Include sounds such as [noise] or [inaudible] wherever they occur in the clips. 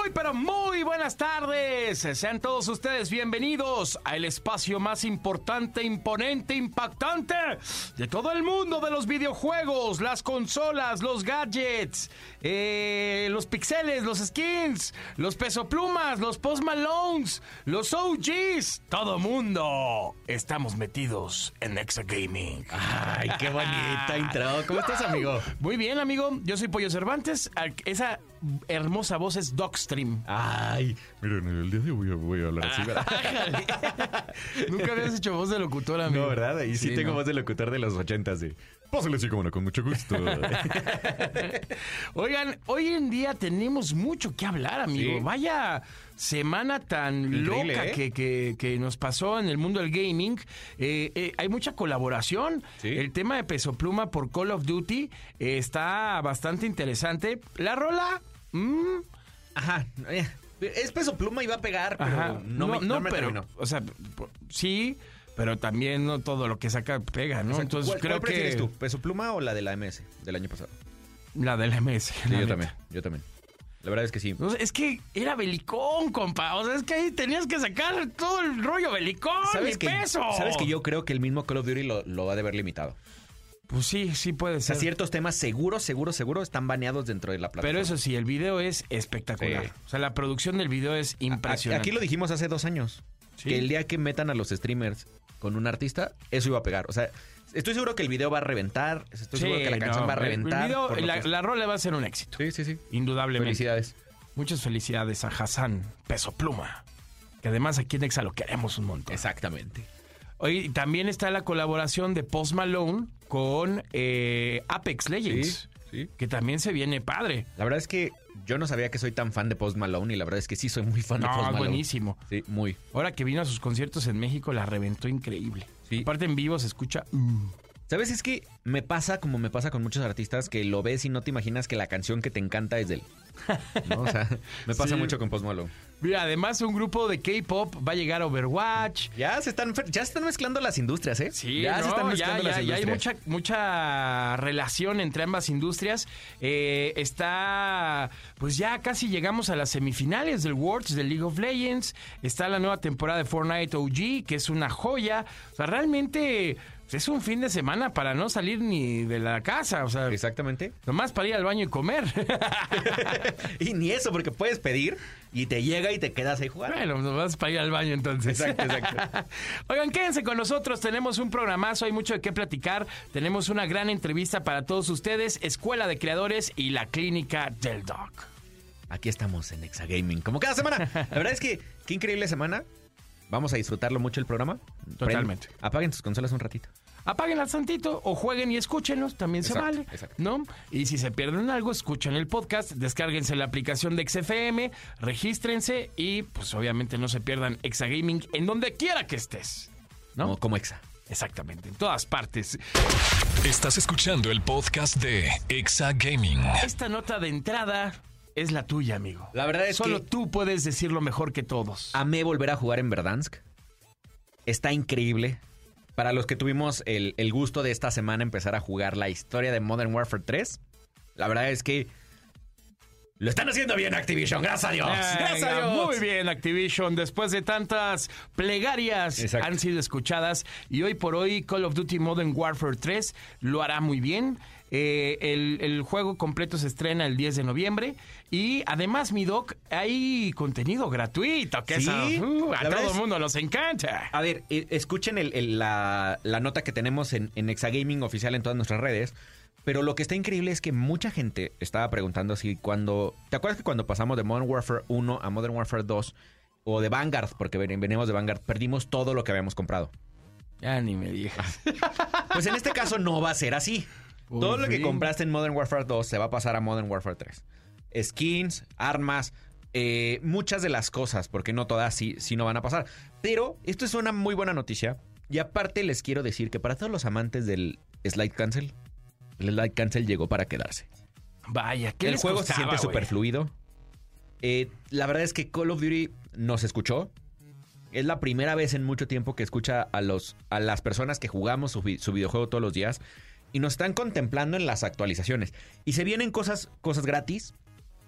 Muy, pero muy buenas tardes. Sean todos ustedes bienvenidos al espacio más importante, imponente, impactante de todo el mundo de los videojuegos, las consolas, los gadgets, eh, los pixeles, los skins, los pesoplumas, los post malones, los OGs. Todo mundo estamos metidos en Exa Gaming. Ay, qué bonita [laughs] intro. ¿Cómo estás, amigo? Muy bien, amigo. Yo soy Pollo Cervantes. Esa hermosa voz es Dogstream. Ay, miren, el día de hoy voy a, hablar así. [laughs] [laughs] Nunca habías hecho voz de locutor, amigo. No, ¿verdad? Y sí, Sí, tengo no. voz de locutor de los ochentas de... Pásale así como no, con mucho gusto. [laughs] Oigan, hoy en día tenemos mucho que hablar, amigo. Sí. Vaya semana tan Increíble, loca ¿eh? que, que- que nos pasó en el mundo del gaming. Eh, eh, hay mucha colaboración. Sí. El tema de Peso Pluma por Call of Duty eh, está bastante interesante. La rola... mm, Ajá. Es peso pluma y va a pegar, pero Ajá. no, me, no me pero, terminó. o sea, sí, pero también no todo lo que saca pega, ¿no? Entonces ¿Cuál, creo cuál prefieres que tú? ¿Peso pluma o la de la MS del año pasado? la MS. Sí, la yo neta. también, yo también. La verdad es que sí. O sea, es que era belicón, compa. O sea, es que ahí tenías que sacar todo el rollo belicón y que, peso. ¿Sabes que yo creo que el mismo Call of Duty lo, lo ha de haber limitado? Pues sí, sí puede O sea, ser. ciertos temas seguro, seguro, seguro están baneados dentro de la plataforma. Pero eso sí, el video es espectacular. Sí. O sea, la producción del video es impresionante. Aquí lo dijimos hace dos años. Sí. Que el día que metan a los streamers con un artista, eso iba a pegar. O sea, estoy seguro que el video va a reventar. Estoy Sí, seguro que la canción no, va a reventar. El video, la, que- la rola va a ser un éxito. Sí, sí, sí. Indudablemente. Felicidades. Muchas felicidades a Hassan Peso Pluma. Que además aquí en Exa lo queremos un montón. Exactamente. Oye, también está la colaboración de Post Malone con eh, Apex Legends. Sí, sí. Que también se viene padre. La verdad es que yo no sabía que soy tan fan de Post Malone y la verdad es que sí soy muy fan de Post Malone. buenísimo. Sí, muy. Ahora que vino a sus conciertos en México, la reventó increíble. Sí. Aparte en vivo se escucha. mm. ¿Sabes? Es que me pasa como me pasa con muchos artistas que lo ves y no te imaginas que la canción que te encanta es de él. [laughs] ¿No? O sea, me pasa Sí. mucho con Post Malone. Mira, además un grupo de K-pop va a llegar a Overwatch. Ya se están, ya se están mezclando las industrias, ¿eh? Sí, ya no, se están mezclando ya- las ya hay industrias. mucha, mucha relación entre ambas industrias. Eh, está, pues ya casi llegamos a las semifinales del Worlds de League of Legends. Está la nueva temporada de Fortnite OG, que es una joya. O sea, realmente es un fin de semana para no salir ni de la casa. O sea, Exactamente. nomás para ir al baño y comer. [laughs] Y ni eso, porque puedes pedir y te llega y te quedas ahí jugando. Bueno, nos vas para ir al baño entonces. Exacto, exacto. [laughs] Oigan, quédense con nosotros. Tenemos un programazo, hay mucho de qué platicar. Tenemos una gran entrevista para todos ustedes. Escuela de Creadores y la Clínica del Doc. Aquí estamos en Exagaming, como cada semana. La verdad es que qué increíble semana. Vamos a disfrutarlo mucho el programa. Totalmente. Prend- apaguen sus consolas un ratito. Apáguenla tantito o jueguen y escúchenlos, también se vale. exacto. ¿No? Y si se pierden algo, escuchen el podcast, descárguense la aplicación de XFM, regístrense y pues obviamente no se pierdan Exagaming en donde quiera que estés. ¿No? Como, como Exa. Exactamente, en todas partes. Estás escuchando el podcast de Exa Gaming. Esta nota de entrada es la tuya, amigo. La verdad es Solo que- tú puedes decirlo mejor que todos. Amé volver a jugar en Verdansk. Está increíble. Para los que tuvimos el, el gusto de esta semana empezar a jugar la historia de Modern Warfare 3, la verdad es que lo están haciendo bien Activision, gracias a Dios. gracias a Dios. Muy bien, Activision. Después de tantas plegarias Exacto. han sido escuchadas y hoy por hoy Call of Duty Modern Warfare 3 lo hará muy bien. Eh, el, el juego completo se estrena el 10 de noviembre y además, mi doc, hay contenido gratuito, que Sí, eso, uh, a todo el mundo nos encanta. A ver, eh, escuchen el- el- la, la nota que tenemos en, en Exagaming oficial en todas nuestras redes. Pero lo que está increíble es que mucha gente estaba preguntando si cuando... ¿Te acuerdas que cuando pasamos de Modern Warfare 1 a Modern Warfare 2 o de Vanguard, porque ven- venimos de Vanguard, perdimos todo lo que habíamos comprado? Ya ni me digas. Pues en este caso no va a ser así. Por Todo lo que compraste en Modern Warfare 2 se va a pasar a Modern Warfare 3. Skins, armas, eh, muchas de las cosas, porque no todas sí, sí no van a pasar. Pero esto es una muy buena noticia. Y aparte les quiero decir que para todos los amantes del slide cancel, el slide cancel llegó para quedarse. Vaya, ¿qué el les juego costaba, se siente súper fluido. Eh, la verdad es que Call of Duty nos escuchó. Es la primera vez en mucho tiempo que escucha a, los, a las personas que jugamos su, su videojuego todos los días y nos están contemplando en las actualizaciones. Y se vienen cosas, cosas gratis,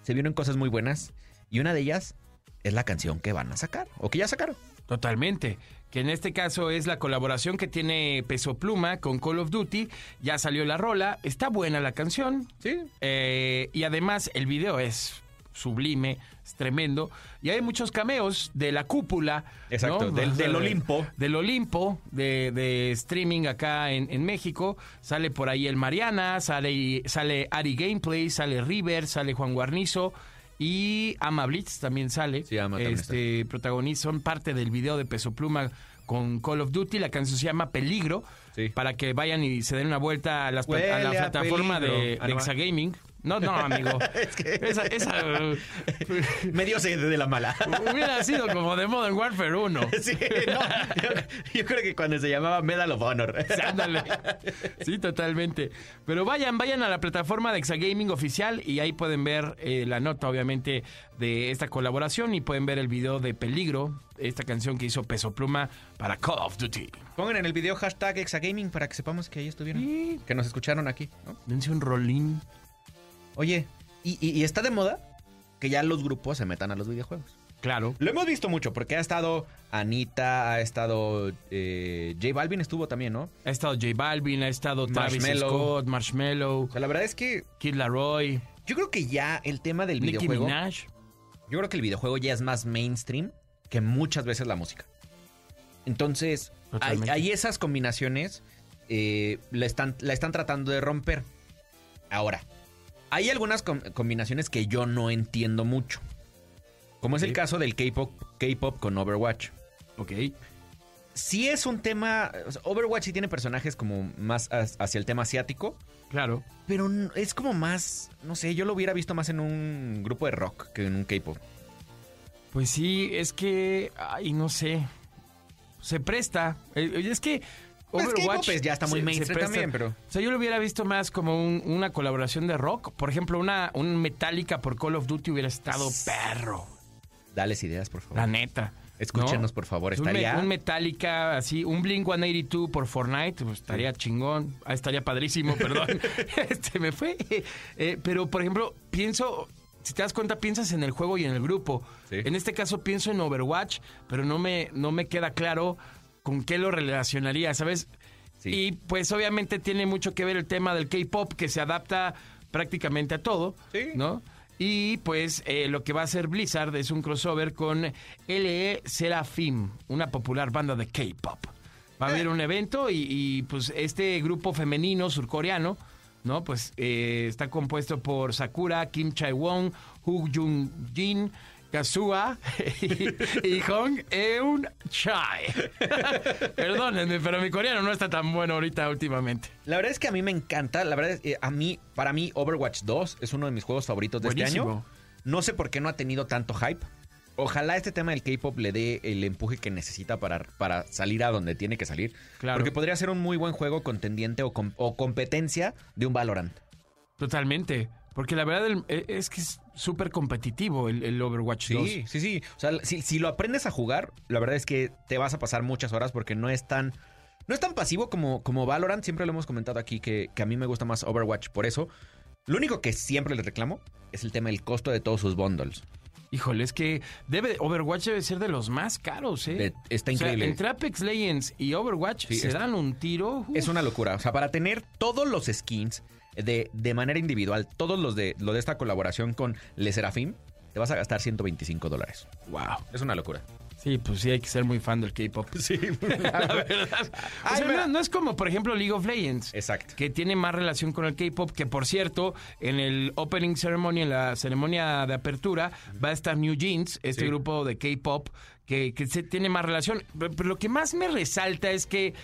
se vienen cosas muy buenas y una de ellas es la canción que van a sacar o que ya sacaron. Totalmente. Que en este caso es la colaboración que tiene Peso Pluma con Call of Duty. Ya salió la rola. Está buena la canción. Sí. Eh, y además el video es sublime, es tremendo. Y hay muchos cameos de la cúpula. Exacto, ¿no? del- del de- Olimpo. Del Olimpo, de, de streaming acá en, en México. Sale por ahí el Mariana, sale, sale Ari Gameplay, sale River, sale Juan Guarnizo. Y Ama Blitz también sale. Sí, Ama también este, protagonista, son parte del video de Peso Pluma con Call of Duty. La canción se llama Peligro. Sí. Para que vayan y se den una vuelta a, las a la plataforma de, peligro. De. Exagaming. No, no, amigo. [laughs] Esa, esa, uh, [laughs] Medio sed de la mala. hubiera sido como de Modern Warfare 1. [laughs] sí, no, yo, yo creo que cuando se llamaba Medal of Honor. Ándale. Sí, totalmente. Pero vayan, vayan a la plataforma de Exagaming oficial y ahí pueden ver eh, la nota, obviamente, de esta colaboración y pueden ver el video de Peligro, esta canción que hizo Peso Pluma para Call of Duty. Pongan en el video hashtag Exagaming para que sepamos que ahí estuvieron. Sí. Que nos escucharon aquí. ¿no? Dense un rolín. Oye, y, y- y está de moda que ya los grupos se metan a los videojuegos. Claro. Lo hemos visto mucho porque ha estado Anita, ha estado eh, J Balvin estuvo también, ¿no? Ha estado J Balvin, ha estado Travis Marshmello. Scott, O sea, la verdad es que Kid Laroi, yo creo que ya el tema del Nicki videojuego, Minaj. yo creo que el videojuego ya es más mainstream que muchas veces la música. Entonces, hay, esas combinaciones eh, la, están, la están tratando de romper. Ahora, hay algunas com- combinaciones que yo no entiendo mucho. Como es el caso del K-pop con Overwatch. Ok. Sí es un tema. Overwatch sí tiene personajes como más hacia el tema asiático. Claro. Pero es como más. No sé, yo lo hubiera visto más en un grupo de rock que en un K-pop. Pues sí, es que, ay, no sé. Se presta. Eh, Es que Overwatch K-pop, pues, ya está muy se- mainstream presta. también, pero- O sea, yo lo hubiera visto más como un- una colaboración de rock. Por ejemplo, una un Metallica por Call of Duty hubiera estado perro. Dales ideas, por favor. La neta. Escúchenos, ¿no? por favor. Un, me- Estaría. un Metallica así, un Blink 182 por Fortnite, pues, estaría chingón, Ah, estaría padrísimo, perdón. [laughs] [laughs] este me fue. Eh, pero, por ejemplo, pienso, si te das cuenta, piensas en el juego y en el grupo. Sí. En este caso pienso en Overwatch, pero no me, no me queda claro con qué lo relacionaría, ¿sabes? Sí. Y pues obviamente tiene mucho que ver el tema del K-pop que se adapta prácticamente a todo, Sí. ¿no? Y pues eh, lo que va a hacer Blizzard es un crossover con LE Seraphim, una popular banda de K-pop. Va a haber un evento y, y, pues este grupo femenino surcoreano, ¿no? Pues eh, está compuesto por Sakura, Kim Chae-won, Hu Jung-jin, Kazuha y, y Hong Eun Chae. Perdónenme, pero mi coreano no está tan bueno ahorita últimamente. La verdad es que a mí me encanta. La verdad es que a mí, para mí, Overwatch 2 es uno de mis juegos favoritos de este año. No sé por qué no ha tenido tanto hype. Ojalá este tema del K-pop le dé el empuje que necesita para, para salir a donde tiene que salir. Claro. Porque podría ser un muy buen juego contendiente o, com- o competencia de un Valorant. Totalmente. Porque la verdad eh, es que es súper competitivo el, el Overwatch 2. Sí, sí, sí. O sea, si, si lo aprendes a jugar, la verdad es que te vas a pasar muchas horas porque no es tan. No es tan pasivo como, como Valorant. Siempre lo hemos comentado aquí que, que a mí me gusta más Overwatch por eso. Lo único que siempre les reclamo es el tema del costo de todos sus bundles. Híjole, es que debe, Overwatch debe ser de los más caros, ¿eh? De- está O sea, increíble. entre Apex Legends y Overwatch Sí, se dan un tiro. uf. Es una locura. O sea, para tener todos los skins de, de manera individual, todos los de, lo de esta colaboración con Le Serafim, te vas a gastar 125 dólares. Wow. Es una locura. Sí, pues sí, hay que ser muy fan del K-pop. [laughs] Sí. [laughs] la verdad. O [laughs] Ay, sea, mira. no, no es como, por ejemplo, League of Legends. Exacto. que tiene más relación con el K-pop, que por cierto, en el opening ceremony, en la ceremonia de apertura, va a estar New Jeans, este Sí. grupo de K-pop, que, que se tiene más relación. Pero, pero lo que más me resalta es que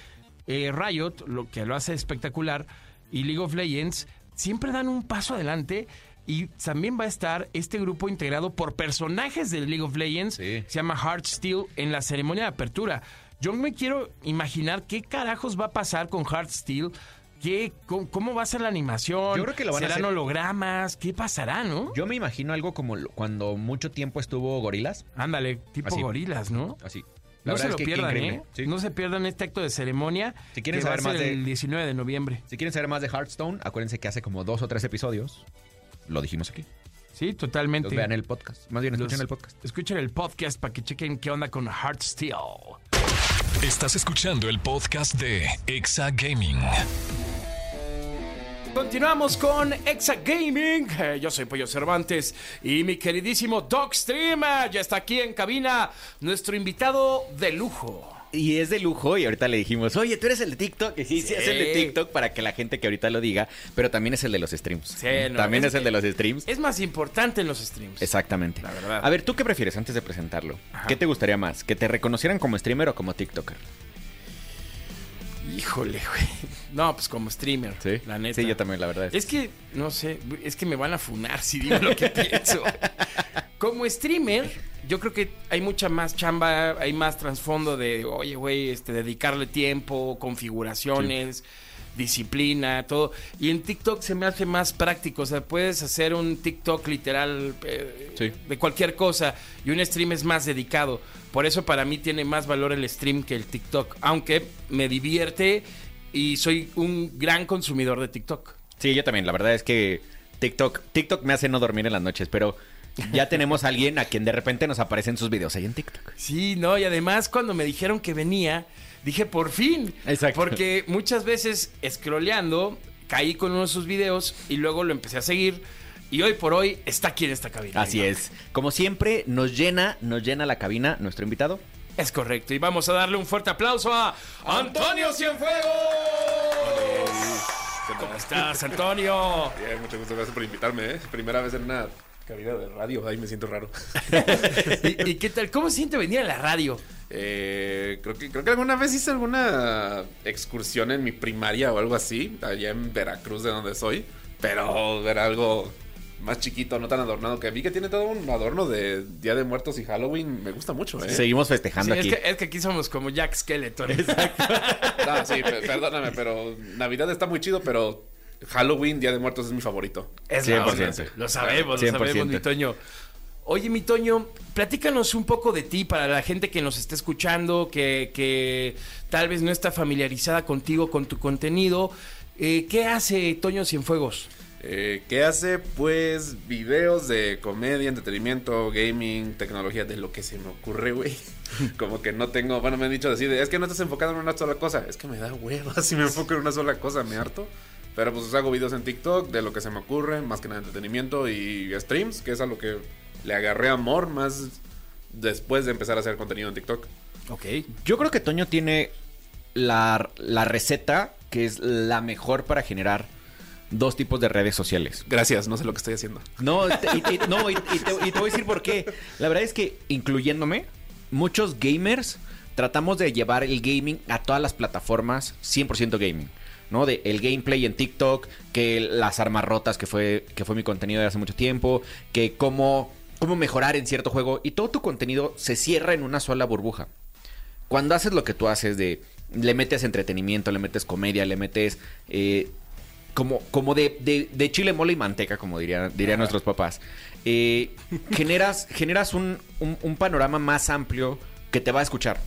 eh, Riot, lo que lo hace espectacular, y League of Legends, siempre dan un paso adelante Y también va a estar este grupo integrado por personajes de League of Legends. Sí. Se llama Heartsteel en la ceremonia de apertura. Yo me quiero imaginar qué carajos va a pasar con Heartsteel. ¿Qué, cómo, cómo va a ser la animación? Yo creo que lo van a ¿Serán hacer- hologramas? ¿Qué pasará, no? Yo me imagino algo como cuando mucho tiempo estuvo Gorilas. Ándale, tipo Así. gorilas, ¿no? Así. La No se es lo que pierdan. ¿eh? Sí. No se pierdan este acto de ceremonia. Si quieren que va saber a ser más de- el 19 de noviembre. Si quieren saber más de Hearthstone, acuérdense que hace como dos o tres episodios lo dijimos aquí. Sí, totalmente. Los vean el podcast. Más bien escuchen Los- el podcast. Escuchen el podcast para que chequen qué onda con Heartsteel. Estás escuchando el podcast de Exa Gaming. Continuamos con Exa Gaming. Eh, yo soy Pollo Cervantes y mi queridísimo Dogstream eh, ya está aquí en cabina, nuestro invitado de lujo. Y es de lujo y ahorita le dijimos, oye, tú eres el de TikTok. Y sí, sí, Sí. es el de TikTok para que la gente que ahorita lo diga, pero también es el de los streams. Sí, no, también es es, el de los streams. Es más importante en los streams. Exactamente. La verdad. A ver, ¿tú qué prefieres antes de presentarlo? Ajá. ¿Qué te gustaría más? ¿Que te reconocieran como streamer o como TikToker? Híjole, güey. No, pues como streamer. Sí, La neta. Sí, yo también, la verdad. Es... Que, no sé, es que me van a funar si digo lo que [laughs] pienso. Como streamer, yo creo que hay mucha más chamba, hay más trasfondo de, oye, güey, este, dedicarle tiempo, configuraciones, disciplina, todo. Y en TikTok se me hace más práctico, o sea, puedes hacer un TikTok literal eh, Sí. de cualquier cosa y un stream es más dedicado. Por eso para mí tiene más valor el stream que el TikTok, aunque me divierte y soy un gran consumidor de TikTok. Sí, yo también. La verdad es que TikTok, TikTok me hace no dormir en las noches, pero ya [laughs] tenemos a alguien a quien de repente nos aparecen sus videos ahí en TikTok. Sí, no, y además cuando me dijeron que venía, dije por fin. Exacto. Porque muchas veces scrolleando, caí con uno de sus videos y luego lo empecé a seguir. Y hoy por hoy está aquí en esta cabina. Así es. Como siempre, nos llena, nos llena la cabina nuestro invitado. Es correcto. Y vamos a darle un fuerte aplauso a Antonio Cienfuegos. ¿Cómo estás, Antonio? Bien, mucho gusto, gracias por invitarme, ¿eh? Primera vez en una cabina de radio, ahí me siento raro. [laughs] ¿Y, y qué tal? ¿Cómo se siente venir a la radio? Eh, creo, que, creo que alguna vez hice alguna excursión en mi primaria o algo así, allá en Veracruz, de donde soy, pero era algo más chiquito, no tan adornado, que vi que tiene todo un adorno de Día de Muertos y Halloween, me gusta mucho, ¿eh? Seguimos festejando Sí, es, aquí. que, es que aquí somos como Jack Skeleton. [laughs] No, sí, pe- perdóname, pero Navidad está muy chido, pero Halloween, Día de Muertos es mi favorito. Es la 100%. onda. Lo sabemos, lo 100%. sabemos, mi Toño. Oye, mi Toño, platícanos un poco de ti para la gente que nos está escuchando, que, que tal vez no está familiarizada contigo, con tu contenido. Eh, ¿Qué hace Toño Cienfuegos? Eh, ¿Qué hace? Pues videos de comedia, entretenimiento, gaming, tecnología, de lo que se me ocurre, güey. [laughs] Como que no tengo, bueno, me han dicho así, de, es que no estás enfocado en una sola cosa. Es que me da hueva [laughs] si me enfoco en una sola cosa, me harto. Pero pues hago videos en TikTok de lo que se me ocurre, más que nada entretenimiento y streams, que es a lo que le agarré amor más después de empezar a hacer contenido en TikTok. Ok. Yo creo que Toño tiene la, la receta que es la mejor para generar dos tipos de redes sociales. Gracias, no sé lo que estoy haciendo. No, te- y, y- no, y- y te, y te voy a decir por qué. La verdad es que, incluyéndome, muchos gamers tratamos de llevar el gaming a todas las plataformas 100% gaming. ¿no? De el gameplay en TikTok, que las armas rotas, que fue, que fue mi contenido de hace mucho tiempo, que cómo, cómo mejorar en cierto juego. Y todo tu contenido se cierra en una sola burbuja. Cuando haces lo que tú haces de... Le metes entretenimiento, le metes comedia, le metes... eh, como, como de, de- de chile, mole y manteca, como diría, dirían nuestros papás. Eh, generas generas un, un- un panorama más amplio que te va a escuchar.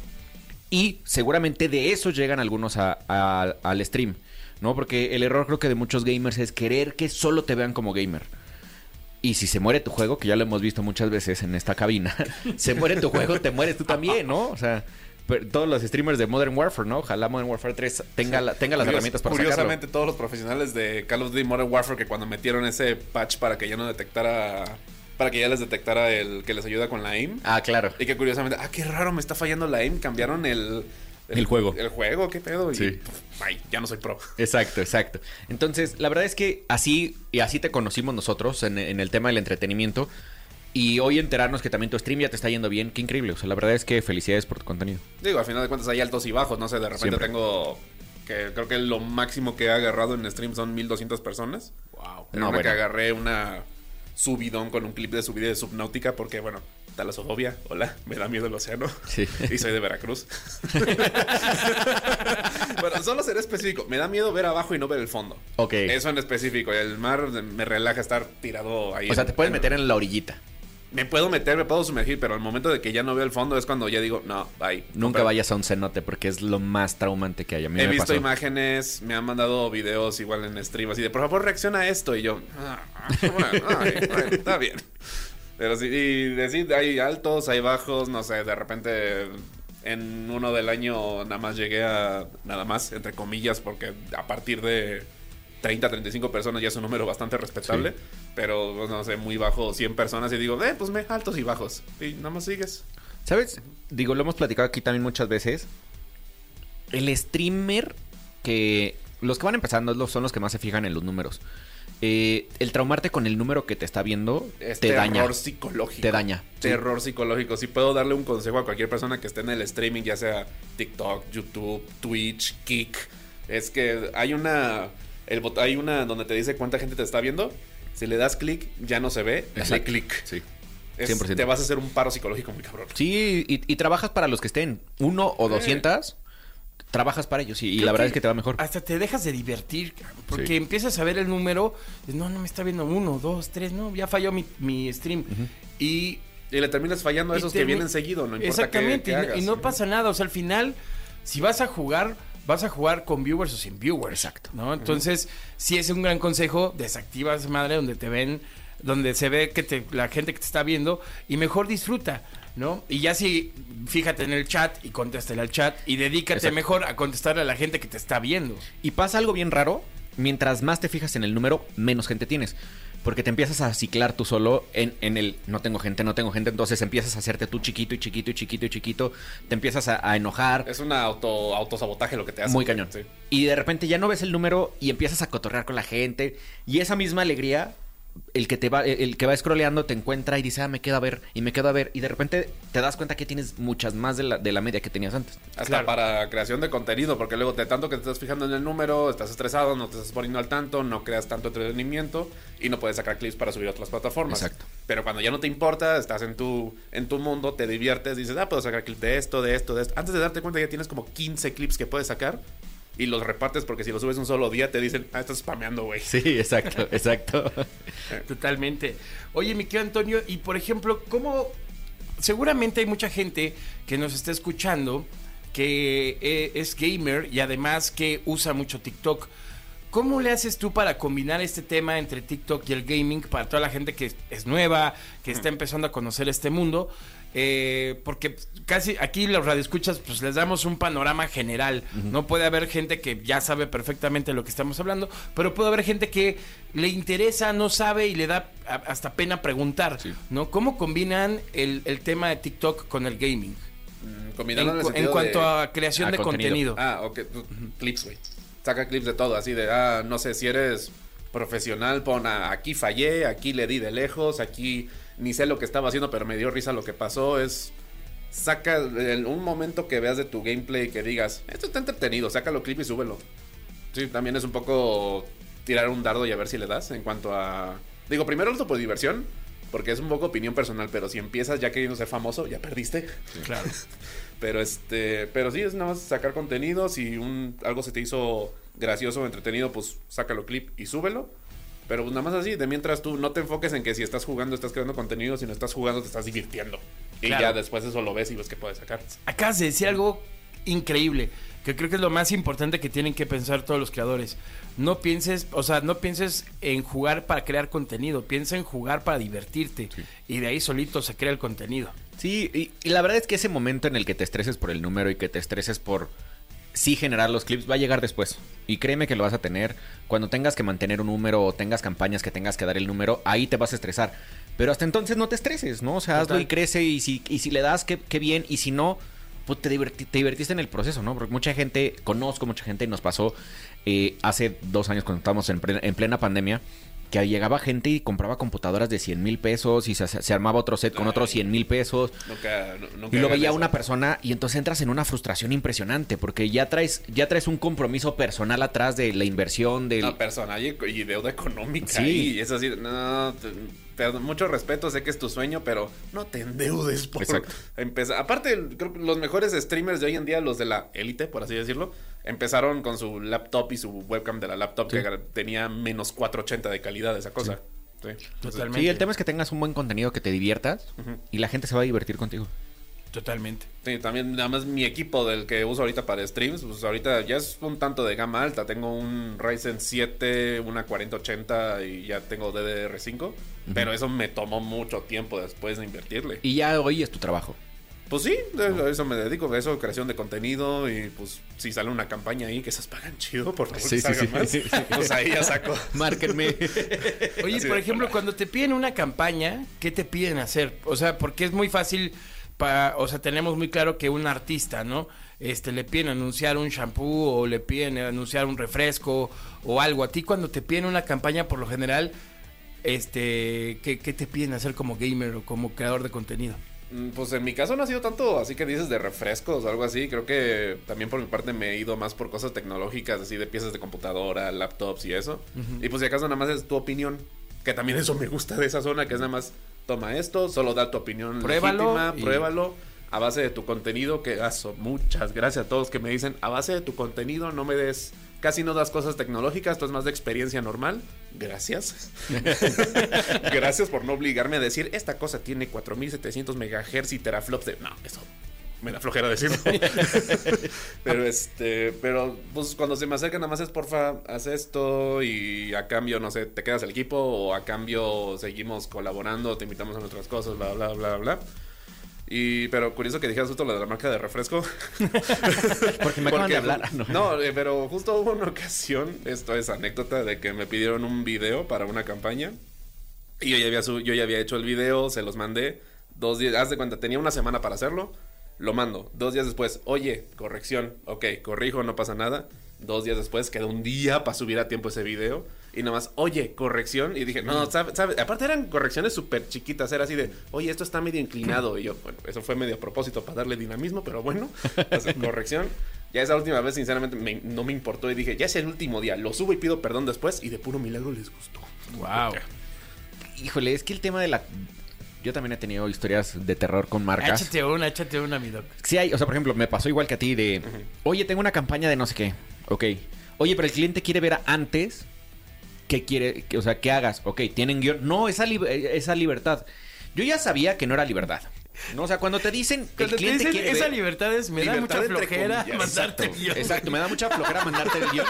Y seguramente de eso llegan algunos a- a- al stream, ¿no? Porque el error creo que de muchos gamers es querer que solo te vean como gamer. Y si se muere tu juego, que ya lo hemos visto muchas veces en esta cabina, [laughs] se muere tu juego, te mueres tú también, ¿no? O sea, todos los streamers de Modern Warfare, ¿no? Ojalá Modern Warfare 3 tenga, la- tenga las Curios- herramientas para Curiosamente, sacarlo. todos los profesionales de Call of Duty Modern Warfare que cuando metieron ese patch para que ya no detectara, para que ya les detectara el que les ayuda con la aim, Ah, claro. y que curiosamente, ah, qué raro, me está fallando la aim, cambiaron el... El juego. El juego, qué pedo. Sí. Y, ay, ya no soy pro. Exacto, exacto. Entonces, la verdad es que así y así te conocimos nosotros en, en el tema del entretenimiento. Y hoy enterarnos que también tu stream ya te está yendo bien, qué increíble. O sea, la verdad es que felicidades por tu contenido. Digo, al final de cuentas hay altos y bajos, no sé, de repente Siempre. tengo... Que creo que lo máximo que he agarrado en stream son 1200 personas. Wow. En No, una bueno. que agarré una subidón con un clip de su vida de Subnáutica porque, bueno, talasofobia, hola, me da miedo el océano. Sí. [laughs] Y soy de Veracruz. [laughs] bueno, solo seré específico. Me da miedo ver abajo y no ver el fondo. Ok. Eso en específico. El mar me relaja estar tirado ahí. O sea, en- te puedes en- meter en la orillita. Me puedo meter, me puedo sumergir, pero al momento de que ya no veo el fondo es cuando ya digo, no, bye. Nunca vayas a un cenote porque es lo más traumante que hay. A mí He me visto pasó. imágenes, me han mandado videos igual en stream así de, por favor, reacciona a esto. Y yo, "Ah, bueno, ay, bueno, está bien. Pero sí, y decir, hay altos, hay bajos, no sé, de repente en uno del año nada más llegué a, nada más, entre comillas, porque a partir de 30, 35 personas ya es un número bastante respetable. Sí. Pero, pues, no sé, muy bajo, 100 personas y digo, eh, pues me, altos y bajos. Y nada más sigues. ¿Sabes? Digo, lo hemos platicado aquí también muchas veces. El streamer que... Los que van empezando son los que más se fijan en los números. Eh, el traumarte con el número que te está viendo Es te terror daña. psicológico. Te daña. Sí. Terror psicológico. Si puedo darle un consejo a cualquier persona que esté en el streaming, ya sea TikTok, YouTube, Twitch, Kick, es que hay una. El hay una donde te dice cuánta gente te está viendo. Si le das clic, ya no se ve. Exacto. clic. Sí. Es- 100%. Te vas a hacer un paro psicológico muy cabrón. Sí, y, y trabajas para los que estén uno o Sí. 200. Trabajas para ellos y, y la verdad es que te va mejor. Hasta te dejas de divertir, cabrón, porque Sí. empiezas a ver el número, no, no me está viendo uno, dos, tres, no, ya falló mi, mi stream. Y Y le terminas fallando a esos que vienen seguido, no importa qué- Exactamente, qué y no- y, no pasa nada. O sea, al final, si vas a jugar, vas a jugar con viewers o sin viewers. Exacto. ¿no? Entonces, sí es un gran consejo, desactiva esa madre donde te ven, donde se ve que te, la gente que te está viendo, y mejor disfruta. ¿No? Y ya si fíjate en el chat y contéstale al chat y dedícate Exacto. mejor a contestarle a la gente que te está viendo. Y pasa algo bien raro. Mientras más te fijas en el número, menos gente tienes. Porque te empiezas a ciclar tú solo en, en el no tengo gente, no tengo gente. Entonces empiezas a hacerte tú chiquito y chiquito y chiquito y chiquito. Te empiezas a, a enojar. Es un auto, autosabotaje lo que te hace. Muy cañón. Sí. Y de repente ya no ves el número y empiezas a cotorrear con la gente. Y esa misma alegría, el que te va, el que va scrolleando te encuentra y dice, ah, me quedo a ver, y me quedo a ver. Y de repente te das cuenta que tienes muchas más de la, de la media que tenías antes. Hasta Claro. para creación de contenido, porque luego de tanto que te estás fijando en el número, estás estresado, no te estás poniendo al tanto, no creas tanto entretenimiento y no puedes sacar clips para subir a otras plataformas. Exacto. Pero cuando ya no te importa, estás en tu, en tu mundo, te diviertes, dices, ah, puedo sacar clip de esto, de esto, de esto. Antes de darte cuenta ya tienes como 15 clips que puedes sacar y los repartes porque si los subes un solo día te dicen, ah, estás spameando, güey. Sí, exacto, [laughs] exacto. Totalmente. Oye, mi querido Antonio, y por ejemplo, ¿cómo? Seguramente hay mucha gente que nos está escuchando que eh, es gamer y además que usa mucho TikTok. ¿Cómo le haces tú para combinar este tema entre TikTok y el gaming para toda la gente que es nueva, que está empezando a conocer este mundo? Eh, porque casi aquí los radioescuchas pues les damos un panorama general. No puede haber gente que ya sabe perfectamente lo que estamos hablando, pero puede haber gente que le interesa, no sabe y le da a- hasta pena preguntar, Sí. ¿no? ¿Cómo combinan el, el tema de TikTok con el gaming? Mm, En, cu- cuanto de- a creación a de contenido. contenido. Ah, ok. pues, Clips, güey. Saca clips de todo, así de, ah, no sé, si eres profesional, pon ah, aquí fallé, aquí le di de lejos, aquí ni sé lo que estaba haciendo, pero me dio risa lo que pasó. Es. Saca en un momento que veas de tu gameplay que digas, esto está entretenido, sácalo clip y súbelo. Sí, también es un poco tirar un dardo y a ver si le das en cuanto a. Digo, primero esto por diversión, porque es un poco opinión personal, pero si empiezas ya queriendo ser famoso, ya perdiste. Claro. [laughs] Pero este, pero sí es nada más sacar contenido. Si un algo se te hizo gracioso o entretenido, pues sácalo clip y súbelo. Pero pues nada más así, de mientras tú no te enfoques en que si estás jugando estás creando contenido, si no estás jugando te estás divirtiendo. Y Claro. ya después eso lo ves y ves que puedes sacar. Acabas de decir algo increíble, que creo que es lo más importante que tienen que pensar todos los creadores. No pienses, o sea, no pienses en jugar para crear contenido, piensa en jugar para divertirte. Y de ahí solito se crea el contenido. Sí, y, y la verdad es que ese momento en el que te estreses por el número y que te estreses por sí generar los clips va a llegar después. Y créeme que lo vas a tener cuando tengas que mantener un número o tengas campañas que tengas que dar el número, ahí te vas a estresar. Pero hasta entonces no te estreses, ¿no? O sea, hazlo y crece y si, y si le das, qué, qué bien. Y si no, pues te, diverti- te divertiste en el proceso, ¿no? Porque mucha gente, conozco mucha gente y nos pasó eh, hace dos años cuando estábamos en plena, en plena pandemia. Que llegaba gente y compraba computadoras de 100 mil pesos y se, se armaba otro set con otros 100 mil pesos. Nunca, nu- nunca Y lo veía eso. una persona y entonces entras en una frustración impresionante porque ya traes, ya traes un compromiso personal atrás de la inversión, del... No, personal y, y deuda económica. Sí. Y es así, no, te- pero mucho respeto, sé que es tu sueño, pero no te endeudes por Exacto. empezar. Aparte, creo que los mejores streamers de hoy en día, los de la élite, por así decirlo, empezaron con su laptop y su webcam de la laptop que tenía menos 480 de calidad esa cosa. Sí. Totalmente. Sí, el tema es que tengas un buen contenido que te diviertas y la gente se va a divertir contigo. Totalmente. Sí, también nada más mi equipo del que uso ahorita para streams, pues ahorita ya es un tanto de gama alta. Tengo un Ryzen 7, una 4080 y ya tengo DDR5. Pero eso me tomó mucho tiempo después de invertirle. Y ya hoy es tu trabajo. Pues sí, a eso me dedico, a eso, creación de contenido y pues si sale una campaña ahí que esas pagan chido, por favor, Sí, que sí, salgan sí. más, pues ahí ya saco. [laughs] Márquenme. [laughs] Oye, Así por de, ejemplo, hola. cuando te piden una campaña, ¿qué te piden hacer? O sea, porque es muy fácil para, o sea, tenemos muy claro que un artista, ¿no? Este, le piden anunciar un shampoo o le piden anunciar un refresco o algo. A ti cuando te piden una campaña, por lo general, este, ¿qué, qué te piden hacer como gamer o como creador de contenido? Mm, Pues en mi caso no ha sido tanto así que dices de refrescos o algo así. Creo que también por mi parte me he ido más por cosas tecnológicas, así de piezas de computadora, laptops y eso. Y pues si acaso nada más es tu opinión. Que también eso me gusta de esa zona, que es nada más toma esto, solo da tu opinión Pruébalo legítima, y- pruébalo a base de tu contenido. Que aso, muchas gracias a todos que me dicen a base de tu contenido no me des. Casi no das cosas tecnológicas, esto es más de experiencia normal. Gracias. [laughs] Gracias por no obligarme a decir, esta cosa tiene 4700 megahertz y teraflops de... No, eso me da flojera decirlo. [laughs] pero este, pero pues cuando se me acerca nada más es porfa, haz esto y a cambio, no sé, te quedas el equipo o a cambio seguimos colaborando, te invitamos a nuestras cosas, bla, bla, bla, bla. Y, pero curioso que dijeras justo lo de la marca de refresco. [laughs] Porque me acaban Porque, de hablar. No. No, eh, pero justo hubo una ocasión, esto es anécdota, de que me pidieron un video para una campaña. Y yo ya había, yo ya había hecho el video, se los mandé. Dos días, haz de cuenta, tenía una semana para hacerlo. Lo mando. Dos días después, oye, corrección. Ok, corrijo, no pasa nada. Dos días después, quedó un día para subir a tiempo ese video. Y nada más, oye, corrección. Y dije, no, ¿sabes? Sabe? Aparte eran correcciones súper chiquitas. Era así de, oye, esto está medio inclinado. Y yo, bueno, eso fue medio a propósito para darle dinamismo, pero bueno. [laughs] Corrección. Ya esa última vez, sinceramente, me- no me importó. Y dije, ya es el último día. Lo subo y pido perdón después. Y de puro milagro les gustó. Wow. Híjole, es que el tema de la... Yo también he tenido historias de terror con marcas. Échate una, échate una, mi doc. Sí hay, o sea, por ejemplo, me pasó igual que a ti de, oye, tengo una campaña de no sé qué, ok. Oye, pero el cliente quiere ver antes qué quiere, que- o sea, qué hagas, ok, tienen guion. No, esa, esa libertad. Yo ya sabía que no era libertad. No, o sea, cuando te dicen, Cuando el te cliente dicen quiere esa ver- libertad es, me da Libertad mucha flojera comillas, mandarte exacto. guion. Exacto, me da mucha flojera mandarte el guion.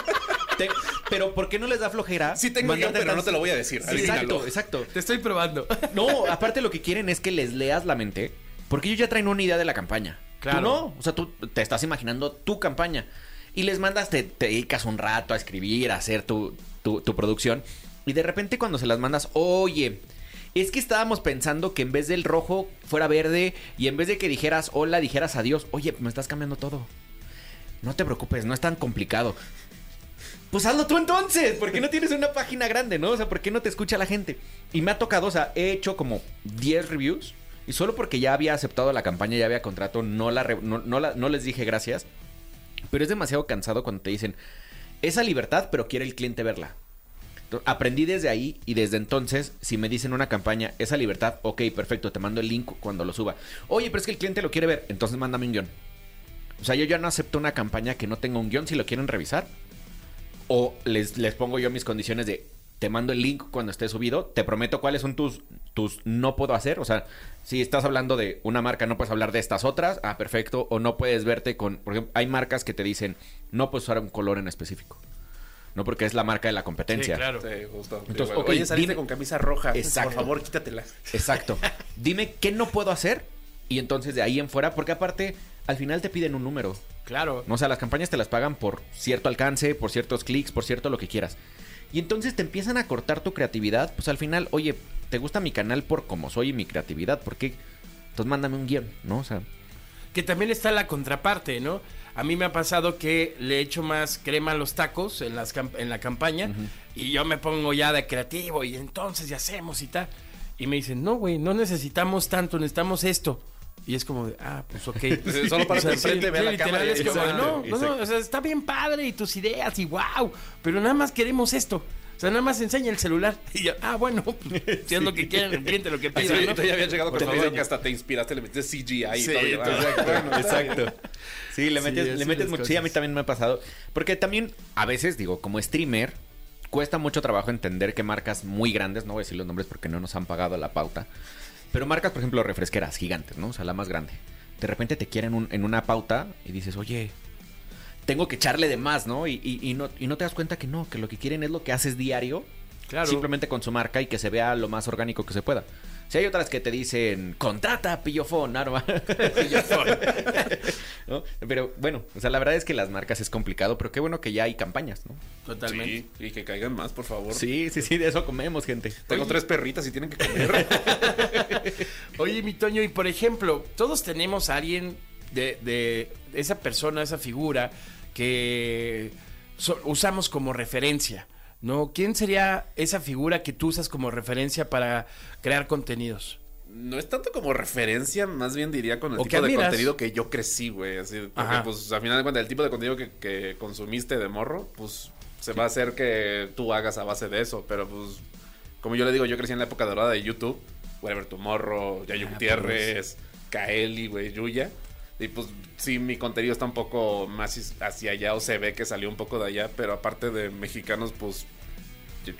Te- pero ¿por qué no les da flojera? Sí tengo guion, pero tan- no te lo voy a decir. Sí, exacto, exacto. Te estoy probando. No, [laughs] aparte lo que quieren es que les leas la mente, porque ellos ya traen una idea de la campaña. Claro. Tú no, o sea, tú te estás imaginando tu campaña y les mandas, te, te dedicas un rato a escribir, a hacer tu, tu, producción y de repente cuando se las mandas, oye, es que estábamos pensando que en vez del rojo fuera verde y en vez de que dijeras hola, dijeras adiós, oye, me estás cambiando todo. No te preocupes, no es tan complicado. Pues hazlo tú entonces, ¿por qué no tienes una página grande, no? O sea, ¿por qué no te escucha la gente? Y me ha tocado, o sea, he hecho como 10 reviews y solo porque ya había aceptado la campaña, ya había contrato, no, la no, no les dije gracias. Pero es demasiado cansado cuando te dicen esa libertad, pero quiere el cliente verla. Aprendí desde ahí y desde entonces, si me dicen una campaña, esa libertad, ok, perfecto, te mando el link cuando lo suba. Oye, pero es que el cliente lo quiere ver, entonces mándame un guion. O sea, yo ya no acepto una campaña que no tenga un guion si lo quieren revisar. O les, les pongo yo mis condiciones de te mando el link cuando esté subido, te prometo cuáles son tus, tus no puedo hacer. O sea, si estás hablando de una marca, no puedes hablar de estas otras, ah, perfecto. O no puedes verte con, por ejemplo, hay marcas que te dicen no puedes usar un color en específico. No porque es la marca de la competencia. Sí, claro. Sí, justo. Entonces, Oye, saliste dime- con camisa roja. Exacto. Por favor, quítatela. Exacto. [laughs] Dime qué no puedo hacer y entonces de ahí en fuera, porque aparte al final te piden un número. Claro. No, o sea, las campañas te las pagan por cierto alcance, por ciertos clics, por cierto lo que quieras. Y entonces te empiezan a cortar tu creatividad. Pues al final, oye, ¿te gusta mi canal por cómo soy y mi creatividad? ¿Por qué? Entonces mándame un guion, ¿no? O sea, Que también está la contraparte, ¿no? A mí me ha pasado que le echo más crema a los tacos en, las en la campaña y yo me pongo ya de creativo y entonces ya hacemos y tal. Y me dicen, no, güey, no necesitamos tanto, necesitamos esto. Y es como de, ah, pues ok. [laughs] Pues, solo para O sea, que enfrente vea la cámara y- es como de, Exacto, no, no, no, o sea, está bien padre y tus ideas y wow, pero nada más queremos esto. O sea, nada más enseña el celular. [laughs] Y yo, ah, bueno, [laughs] si es lo que quieren, el cliente lo que Así, pida, ¿no? tú ya habías llegado con que hasta te inspiraste, le metiste CGI y Sí, todo. y- entonces, bueno, está bien. Exacto. Sí, le Sí, metes, le metes mucho. Sí, a mí también me ha pasado. Porque también, a veces, digo, como streamer, cuesta mucho trabajo entender que marcas muy grandes, no voy a decir los nombres porque no nos han pagado la pauta, pero marcas, por ejemplo, refresqueras gigantes, ¿no? O sea, la más grande. De repente te quieren un- en una pauta y dices, oye, tengo que echarle de más, ¿no? Y, y- y no? y no te das cuenta que no, que lo que quieren es lo que haces diario, Claro. simplemente con su marca y que se vea lo más orgánico que se pueda. Si hay otras que te dicen, contrata pillofón, [laughs] arma. [laughs] ¿No? Pero bueno, o sea, la verdad es que las marcas es complicado, pero qué bueno que ya hay campañas, ¿no? Totalmente. Sí, y que caigan más, por favor. Sí, sí, sí, de eso comemos, gente. Tengo tres perritas y tienen que comer. [laughs] Oye, mi Toño, y por ejemplo, todos tenemos a alguien de, de esa persona, esa figura que so- usamos como referencia, ¿no? ¿Quién sería esa figura que tú usas como referencia para crear contenidos? No es tanto como referencia, más bien diría con el O tipo de contenido que yo crecí, güey. Así, porque, pues, al final de cuentas, el tipo de contenido que, que consumiste de morro, pues, se va a hacer que tú hagas a base de eso. Pero, pues, como yo le digo, yo crecí en la época dorada de YouTube. Whatever Tomorrow, Yayo Ah, Gutiérrez, Kaeli, güey, Yuya. Y, pues, sí, mi contenido está un poco más hacia allá, o se ve que salió un poco de allá. Pero aparte de mexicanos, pues,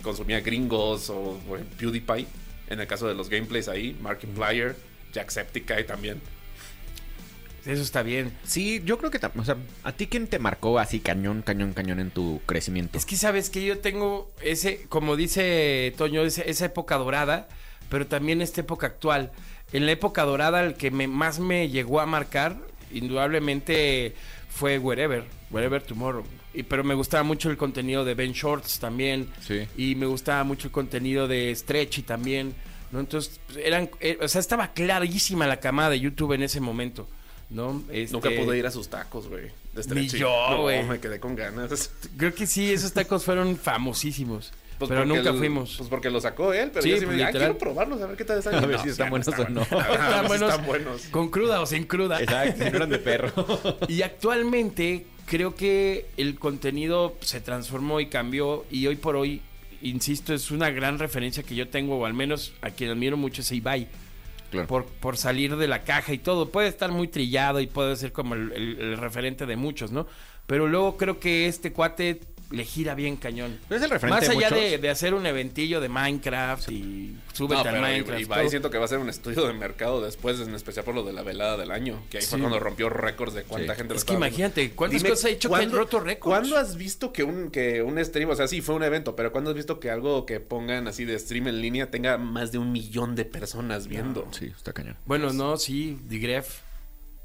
consumía gringos o PewDiePie. En el caso de los gameplays ahí, Markiplier, Jacksepticeye también. Eso está bien. Sí, yo creo que, o sea, ¿a ti quién te marcó así cañón, cañón, cañón en tu crecimiento? Es que sabes que yo tengo ese, como dice Toño, ese- esa época dorada, pero también esta época actual. En la época dorada, el que me, más me llegó a marcar, indudablemente, fue Wherever, Wherever Tomorrow. Y, pero me gustaba mucho el contenido de Ben Shorts también. Sí. Y me gustaba mucho el contenido de Stretchy también. ¿no? Entonces, pues, eran, eh, o sea, estaba clarísima la camada de YouTube en ese momento. ¿no? Este, Nunca pude ir a sus tacos, güey. de Ni yo, No, güey. me quedé con ganas. Creo que sí, esos tacos fueron famosísimos. Pues pero nunca el- fuimos. Pues porque lo sacó él, pero Sí, yo sí me dije, "Ay, literal. quiero probarlos, a ver qué tal [laughs] están. A ver No, si están buenos o no. Ah, Están [laughs] buenos. están buenos. Con cruda o sin cruda. Exacto, eran de perro. [laughs] Y actualmente creo que el contenido se transformó y cambió y hoy por hoy, insisto, es una gran referencia que yo tengo, o al menos a quien admiro mucho es Ibai. Claro. Por, por salir de la caja y todo. Puede estar muy trillado y puede ser como el, el- el referente de muchos, ¿no? Pero luego creo que este cuate le gira bien cañón. Pero es el referente Más de allá de, de hacer un eventillo de Minecraft y súbete No, al Minecraft. Ibai todo. siento que va a ser un estudio de mercado después, en especial por lo de la velada del año, que ahí fue cuando rompió récords de cuánta Sí. gente lo Es que viendo. imagínate, ¿cuántas Dime, cosas ha hecho que han ¿cuándo- roto récords? ¿Cuándo has visto que un, que un stream, o sea, sí fue un evento, pero ¿cuándo has visto que algo que pongan así de stream en línea tenga más de un millón de personas viendo? Sí, está cañón. Bueno, no, sí, Digref.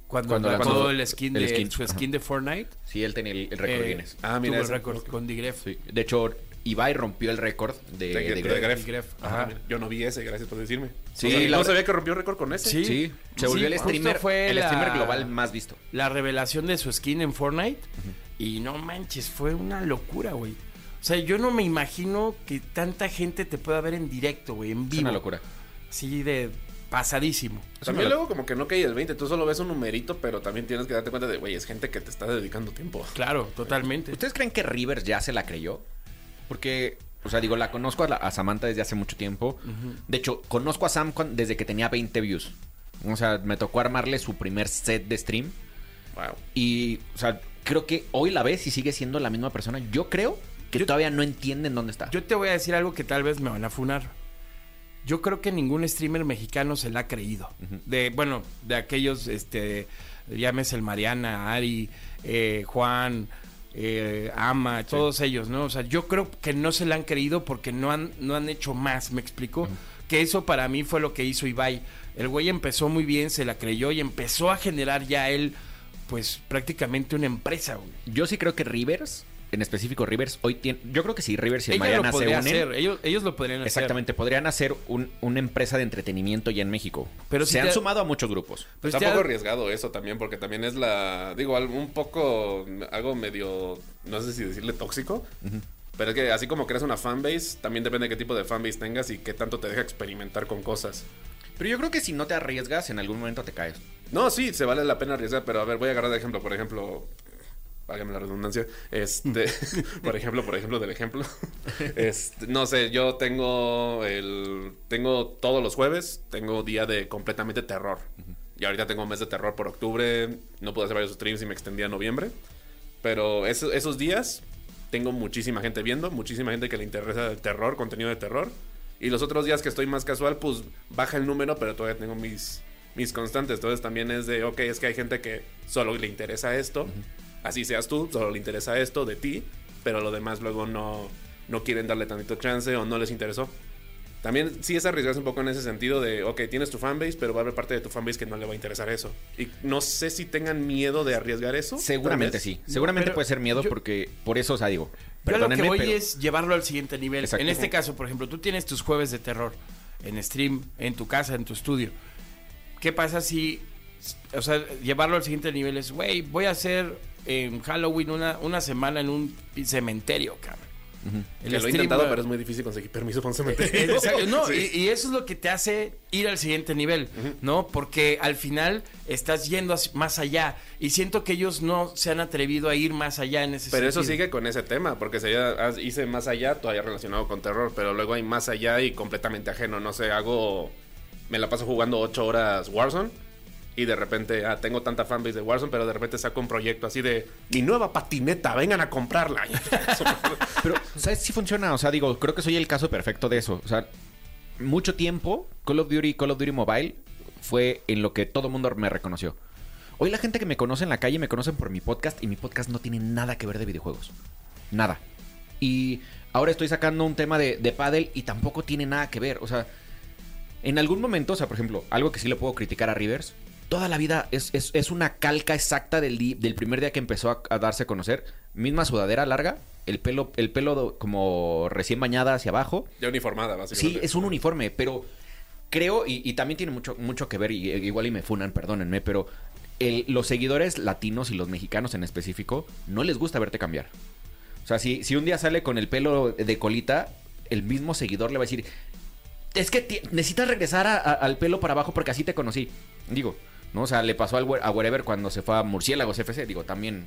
Cuando, Cuando lanzó el skin el de skin, su ajá. skin de Fortnite. Sí, él tenía el, el récord eh, Guinness. Ah, mira tuvo el récord con Digref. Sí. De hecho, Ibai rompió el récord de, De- de. Gref. Gref, Ajá. ajá. Yo no vi ese, gracias por decirme. Sí, no sabía, la no verdad- sabía que rompió récord con ese. Sí. Sí, se volvió Sí, el streamer, fue el la- streamer global más visto. La revelación de su skin en Fortnite. Y no manches, fue una locura, güey. O sea, yo no me imagino que tanta gente te pueda ver en directo, güey, en Es vivo. una locura. Sí, de pasadísimo. También luego como que no cae el 20, tú solo ves un numerito, pero también tienes que darte cuenta de, güey, es gente que te está dedicando tiempo. Claro, totalmente. ¿Ustedes creen que Rivers ya se la creyó? Porque, o sea, digo, la conozco a, la- a Samantha desde hace mucho tiempo. De hecho, conozco a Sam desde que tenía 20 views. O sea, me tocó armarle su primer set de stream. Wow. Y, o sea, creo que hoy la ves y sigue siendo la misma persona. Yo creo que Yo- todavía no entienden dónde está. Yo te voy a decir algo que tal vez me van a funar. Yo creo que ningún streamer mexicano se la ha creído. De, bueno, de aquellos, este, llámese el Mariana, Ari, eh, Juan, eh, Ama, todos ellos, ¿no? O sea, yo creo que no se la han creído porque no han, no han hecho más, ¿me explico? Que eso para mí fue lo que hizo Ibai. El güey empezó muy bien, se la creyó y empezó a generar ya él, pues, prácticamente una empresa, güey. Yo sí creo que Rivers, en específico Rivers, hoy tiene. Yo creo que si Rivers y Ella Mariana lo se unen. hacer, ellos, ellos lo podrían hacer. Exactamente, podrían hacer un- una empresa de entretenimiento ya en México. Pero se si han te- sumado a muchos grupos. Pues Está un poco arriesgado eso también, porque también es la. Digo, un poco. Algo medio. No sé si decirle tóxico. Pero es que así como creas una fanbase, también depende de qué tipo de fanbase tengas y qué tanto te deja experimentar con cosas. Pero yo creo que si no te arriesgas, en algún momento te caes. No, sí, se vale la pena arriesgar, pero a ver, voy a agarrar de ejemplo. Por ejemplo, Válgame la redundancia. Este, [laughs] [laughs] por ejemplo, por ejemplo, del ejemplo. [laughs] Este, no sé, yo tengo el. Tengo todos los jueves, tengo día de completamente terror. Y ahorita tengo un mes de terror por octubre. No pude hacer varios streams y me extendía a noviembre. Pero esos, esos días tengo muchísima gente viendo, muchísima gente que le interesa el terror, contenido de terror. Y los otros días que estoy más casual, pues baja el número, pero todavía tengo mis, mis constantes. Entonces también es de, ok, es que hay gente que solo le interesa esto. Así seas tú, solo le interesa esto de ti. Pero lo demás luego no, no quieren darle tantito chance o no les interesó. También sí es arriesgarse un poco en ese sentido de, ok, tienes tu fanbase, pero va a haber parte de tu fanbase que no le va a interesar eso. Y no sé si tengan miedo de arriesgar eso. Seguramente sí. Seguramente pero puede ser miedo yo- porque por eso, o sea, digo. Yo a lo que voy pero- es llevarlo al siguiente nivel. Exacto. En este caso, por ejemplo, tú tienes tus jueves de terror en stream, en tu casa, en tu estudio. ¿Qué pasa si, o sea, llevarlo al siguiente nivel es, güey, voy a hacer en Halloween una, una semana en un cementerio, cabrón? El Que lo he intentado, pero es muy difícil conseguir permiso para un Eh, cementerio. exacto, no, [laughs] Sí. y, y eso es lo que te hace ir al siguiente nivel, ¿no? Porque al final estás yendo más allá y siento que ellos no se han atrevido a ir más allá en ese Pero eso sigue con ese tema, porque sería, haz- hice más allá, todavía relacionado con terror, pero luego hay más allá y completamente ajeno. No sé, hago, me la paso jugando ocho horas Warzone y de repente, ah, tengo tanta fanbase de Warzone, pero de repente saco un proyecto así de mi nueva patineta, vengan a comprarla. [laughs] Pero, ¿sabes si funciona? O sea, digo, creo que soy el caso perfecto de eso. O sea, mucho tiempo, Call of Duty y Call of Duty Mobile fue en lo que todo mundo me reconoció. Hoy la gente que me conoce en la calle me conocen por mi podcast y mi podcast no tiene nada que ver de videojuegos. Nada. Y ahora estoy sacando un tema de, de paddle y tampoco tiene nada que ver. O sea, en algún momento, o sea, por ejemplo, algo que sí le puedo criticar a Rivers, toda la vida es, es- es una calca exacta del, del primer día que empezó a, a darse a conocer. Misma sudadera larga, el pelo, el pelo como recién bañada hacia abajo. ya uniformada, Sí, básicamente. es un uniforme, pero creo, y, y también tiene mucho, mucho que ver, y, y igual y me funan, perdónenme, pero el- los seguidores latinos y los mexicanos en específico no les gusta verte cambiar. O sea, si, si un día sale con el pelo de colita, el mismo seguidor le va a decir, es que necesitas regresar a- a- al pelo para abajo porque así te conocí. Digo, ¿no? O sea, le pasó al, a Wherever cuando se fue a Murciélagos FC, digo, también...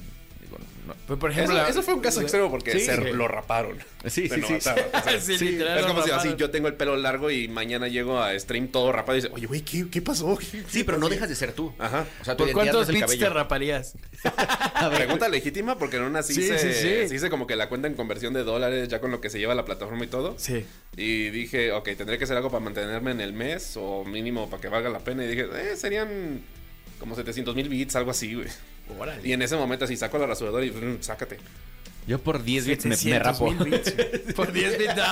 digo, no- por Eso, ejemplo, la- eso fue un caso extremo porque Sí. se lo raparon. Sí, Se sí, sí. notaba, o sea, Sí, sí, literal, es como si así yo tengo el pelo largo y mañana llego a stream todo rapado y dice, oye, güey, ¿qué, qué pasó? Sí, pero no dejas de ser tú. Ajá. O sea, ¿Por no cuántos bits te raparías? [laughs] Pregunta legítima porque en una sí, Sí, se, sí, sí. se hice como que la cuenta en conversión de dólares ya con lo que se lleva la plataforma y todo. Sí. Y dije, ok, tendré que hacer algo para mantenerme en el mes o mínimo para que valga la pena. Y dije, eh, serían como 700 mil bits, algo así, güey. Y en ese momento así saco la rasuradora y mm, sácate. Yo por 10 bits me, me 700 rapo. bits. [laughs] Por 10 bits, no,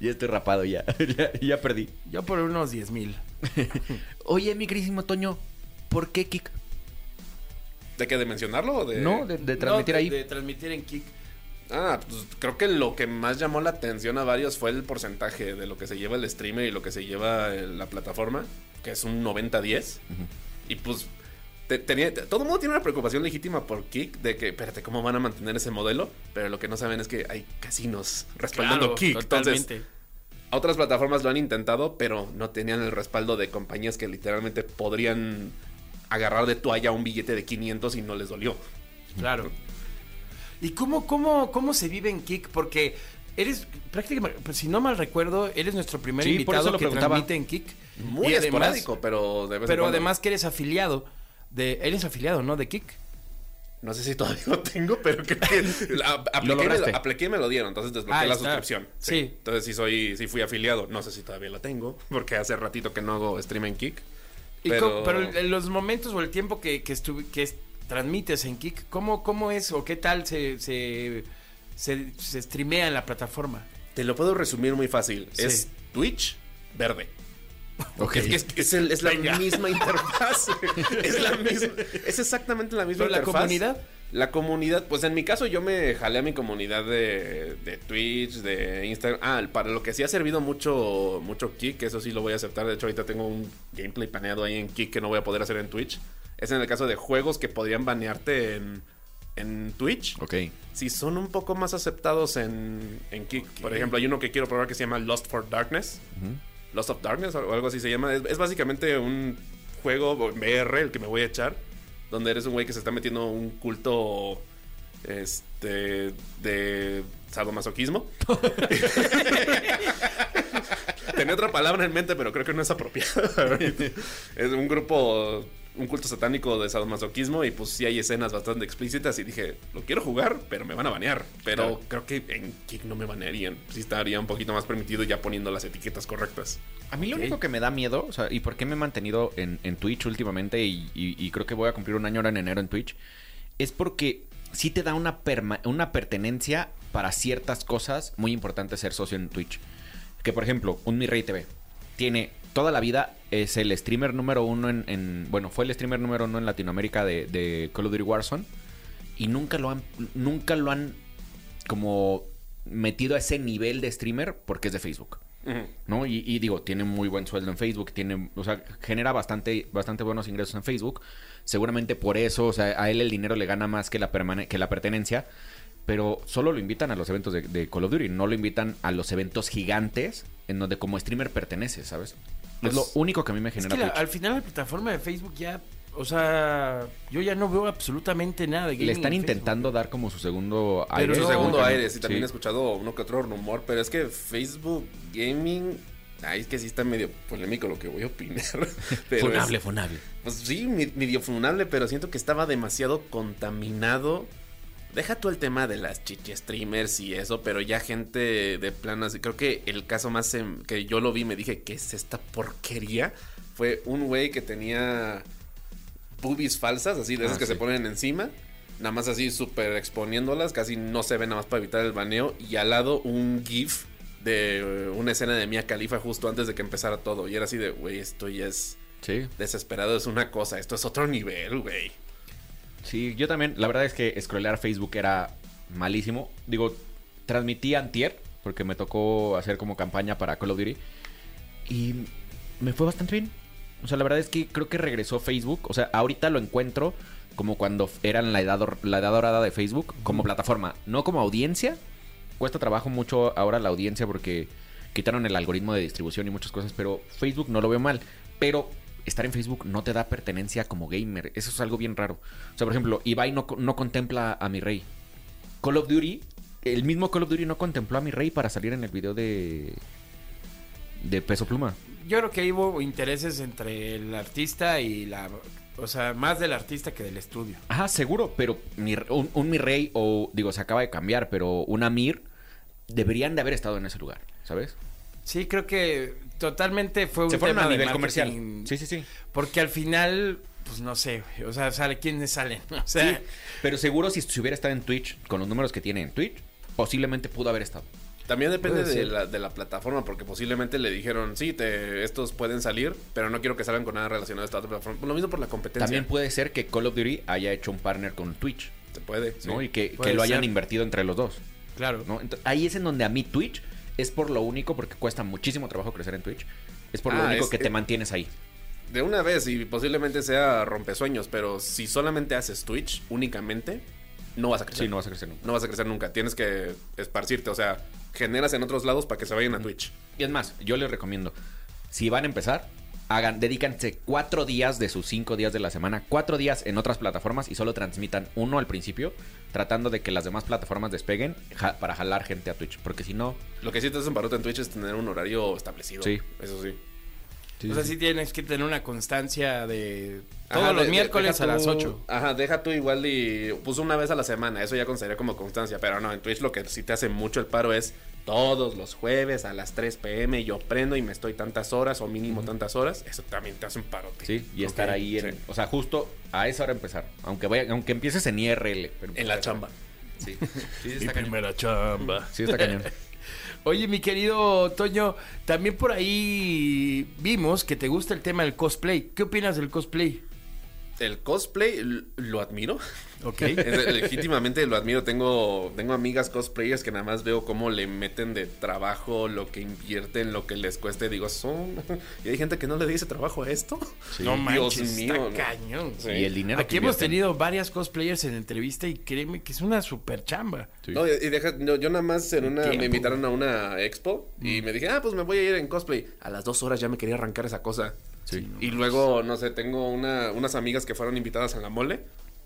Ya estoy rapado ya. [laughs] ya. ya perdí. Yo por unos 10 mil. [laughs] Oye, mi queridísimo Toño, ¿por qué Kik? ¿De qué? ¿De mencionarlo o de...? No, de, de transmitir No, de- ahí. De transmitir en Kick. Ah, pues creo que lo que más llamó la atención a varios fue el porcentaje de lo que se lleva el streamer y lo que se lleva el- la plataforma, que es un 90-10. Y pues te- tenía, te- todo el mundo tiene una preocupación legítima por Kick de que, espérate, ¿cómo van a mantener ese modelo? Pero lo que no saben es que hay casinos respaldando Claro, Kick. Entonces, totalmente. otras plataformas lo han intentado, pero no tenían el respaldo de compañías que literalmente podrían agarrar de toalla un billete de 500 y no les dolió. Claro. ¿Y cómo, cómo, cómo se vive en Kick? Porque eres prácticamente, pues, si no mal recuerdo, eres nuestro primer Sí, por invitado eso lo que transmite en Kick. Muy Y además- esporádico, pero de vez en Pero además que eres afiliado. De, eres afiliado, ¿no? De Kick. No sé si todavía lo tengo, pero creo que [laughs] la- apliqué, y me lograste. lo, apliqué y me lo dieron, entonces desbloqueé la está. suscripción. Sí. Entonces sí soy, sí fui afiliado. No sé si todavía lo tengo, porque hace ratito que no hago stream en Kick. Y Pero, pero en los momentos o el tiempo que, que, que es- transmites en Kick, ¿cómo, ¿cómo es o qué tal se, se, se, se streamea en la plataforma? te lo puedo resumir muy fácil. Sí. Es Twitch verde. Ok. Es, es- es el- es la misma interfaz. [laughs] es la misma. Es exactamente la misma ¿Pero la comunidad? La comunidad, pues en mi caso yo me jalé a mi comunidad de, de Twitch, de Instagram. Ah, para lo que sí ha servido mucho, mucho Kick, eso sí lo voy a aceptar. De hecho, ahorita tengo un gameplay planeado ahí en Kick que no voy a poder hacer en Twitch. Es en el caso de juegos que podrían banearte en, en Twitch. Ok. Si son un poco más aceptados en, en Kick. Por ejemplo, hay uno que quiero probar que se llama Lost for Darkness. Lost of Darkness o algo así se llama. Es, es básicamente un juego VR el que me voy a echar. donde eres un güey que se está metiendo un culto este de sadomasoquismo. [laughs] [laughs] Tenía otra palabra en mente, pero creo que no es apropiada. [laughs] es un grupo, un culto satánico de sadomasoquismo y pues sí hay escenas bastante explícitas y dije, lo quiero jugar, pero me van a banear. Pero creo que en Kick no me banearían. Sí estaría un poquito más permitido ya poniendo las etiquetas correctas. A mí lo único que me da miedo, o sea, y por qué me he mantenido en, en Twitch últimamente y, y- y creo que voy a cumplir un año ahora en enero en Twitch, es porque sí te da una, perma- una pertenencia para ciertas cosas muy importantes ser socio en Twitch. Que por ejemplo, un Mi Rey TV tiene toda la vida, es el streamer número uno en, en- bueno, fue el streamer número uno en Latinoamérica de, de Call of Duty Warzone y nunca lo han, nunca lo han como metido a ese nivel de streamer porque es de Facebook. ¿no? Y, y digo, tiene muy buen sueldo en Facebook, tiene, o sea, genera bastante, bastante buenos ingresos en Facebook. Seguramente por eso, o sea, a él el dinero le gana más que la, permane- que la pertenencia. Pero solo lo invitan a los eventos de, de Call of Duty, no lo invitan a los eventos gigantes en donde como streamer pertenece, ¿sabes? Es lo único que a mí me Es genera que la- Twitch. al final la plataforma de Facebook ya, o sea, yo ya no veo absolutamente nada de gaming Le están en intentando dar como su segundo Pero aire. su no, segundo no. aire, sí, también Sí. he escuchado uno que otro rumor, pero es que Facebook Gaming, ay, es que sí está medio polémico lo que voy a opinar. [laughs] Pero Funable, es- funable. Pues sí, medio funable, pero siento que estaba demasiado contaminado. Deja tú el tema de las chichi streamers y eso, pero ya gente de plano así. Creo que el caso más em, que yo lo vi, me dije, ¿qué es esta porquería? Fue un güey que tenía boobies falsas, así de esas Ah, que sí. se ponen encima. Nada más así súper exponiéndolas, casi no se ve nada más para evitar el baneo. Y al lado un GIF de una escena de Mia Khalifa justo antes de que empezara todo. Y era así de, güey, esto ya es Sí. desesperado, es una cosa, esto es otro nivel, güey. Sí, yo también, la verdad es que scrollear Facebook era malísimo. Digo, transmití antier, porque me tocó hacer como campaña para Call of Duty. Y me fue bastante bien. O sea, la verdad es que creo que regresó Facebook. O sea, ahorita lo encuentro como cuando eran la edad, la edad dorada de Facebook, como plataforma, no como audiencia. Cuesta trabajo mucho ahora la audiencia porque quitaron el algoritmo de distribución y muchas cosas, pero Facebook no lo veo mal. Pero estar en Facebook no te da pertenencia como gamer. Eso es algo bien raro. O sea, por ejemplo, Ibai no, no contempla a mi rey. Call of Duty, el mismo Call of Duty no contempló a mi rey para salir en el video de. de peso pluma. Yo creo que ahí hubo intereses entre el artista y la... O sea, más del artista que del estudio. Ajá, seguro, pero mi- un, un mi rey, o digo, se acaba de cambiar, pero un Amir deberían de haber estado en ese lugar, ¿sabes? Sí, creo que totalmente fue un Se fueron tema a de nivel marketing. comercial. Sí, sí, sí. Porque al final, pues no sé, güey, o sea, sale quiénes salen. O sea, Sí, pero seguro si, si hubiera estado en Twitch, con los números que tiene en Twitch, posiblemente pudo haber estado. También depende de la, de la plataforma, porque posiblemente le dijeron, sí, te, estos pueden salir, pero no quiero que salgan con nada relacionado a esta otra plataforma. Lo mismo por la competencia. También puede ser que Call of Duty haya hecho un partner con Twitch, Se puede, ¿no? sí. Y que, lo hayan ser. invertido entre los dos. claro. ahí es en donde a mí Twitch es por lo único, porque cuesta muchísimo trabajo crecer en Twitch, es por lo Ah, único es- que te mantienes ahí. De una vez, y posiblemente sea rompesueños, pero si solamente haces Twitch únicamente, no vas a crecer. Sí, no vas a crecer nunca. No vas a crecer nunca. Tienes que esparcirte, o sea, generas en otros lados para que se vayan a Twitch. Y es más, yo les recomiendo, si van a empezar, hagan, dedícanse cuatro días de sus cinco días de la semana, cuatro días en otras plataformas y solo transmitan uno al principio, tratando de que las demás plataformas despeguen ja- para jalar gente a Twitch, porque si no, Lo que sí te hacen parote en Twitch es tener un horario establecido. Sí. Eso sí. o sea, sí tienes que tener una constancia de todos Ajá, los de- miércoles a las tú- 8. Ajá, deja tú igual y puso una vez a la semana. Eso ya consideraría como constancia. Pero no, en Twitch lo que sí te hace mucho el paro es todos los jueves a las 3 pm. Yo prendo y me estoy tantas horas o mínimo tantas horas. Eso también te hace un parote. sí, y estar ahí, en, sí. o sea, justo a esa hora empezar, aunque vaya, aunque empieces en IRL. pero En la chamba. [laughs] Sí, sí está cañón. chamba. Sí está cañón. [laughs] Oye, mi querido Toño, también por ahí vimos que te gusta el tema del cosplay. ¿Qué opinas del cosplay? El cosplay lo admiro. Ok. [laughs] Es- legítimamente lo admiro. Tengo, tengo amigas cosplayers que nada más veo cómo le meten de trabajo, lo que invierten, lo que les cueste. Digo, son. [laughs] Y hay gente que no le dice trabajo a esto. No Dios manches, mío, está ¿no? cañón. Sí. Y el dinero Aquí que hemos invierten. tenido varias cosplayers en entrevista y créeme que es una super chamba. Sí. No, y y deja, no, yo nada más en una, Tiempo. me invitaron a una expo y me dije, ah, pues me voy a ir en cosplay. A las dos horas ya me quería arrancar esa cosa. Sí. Y luego, no sé, tengo una, unas amigas que fueron invitadas a la mole.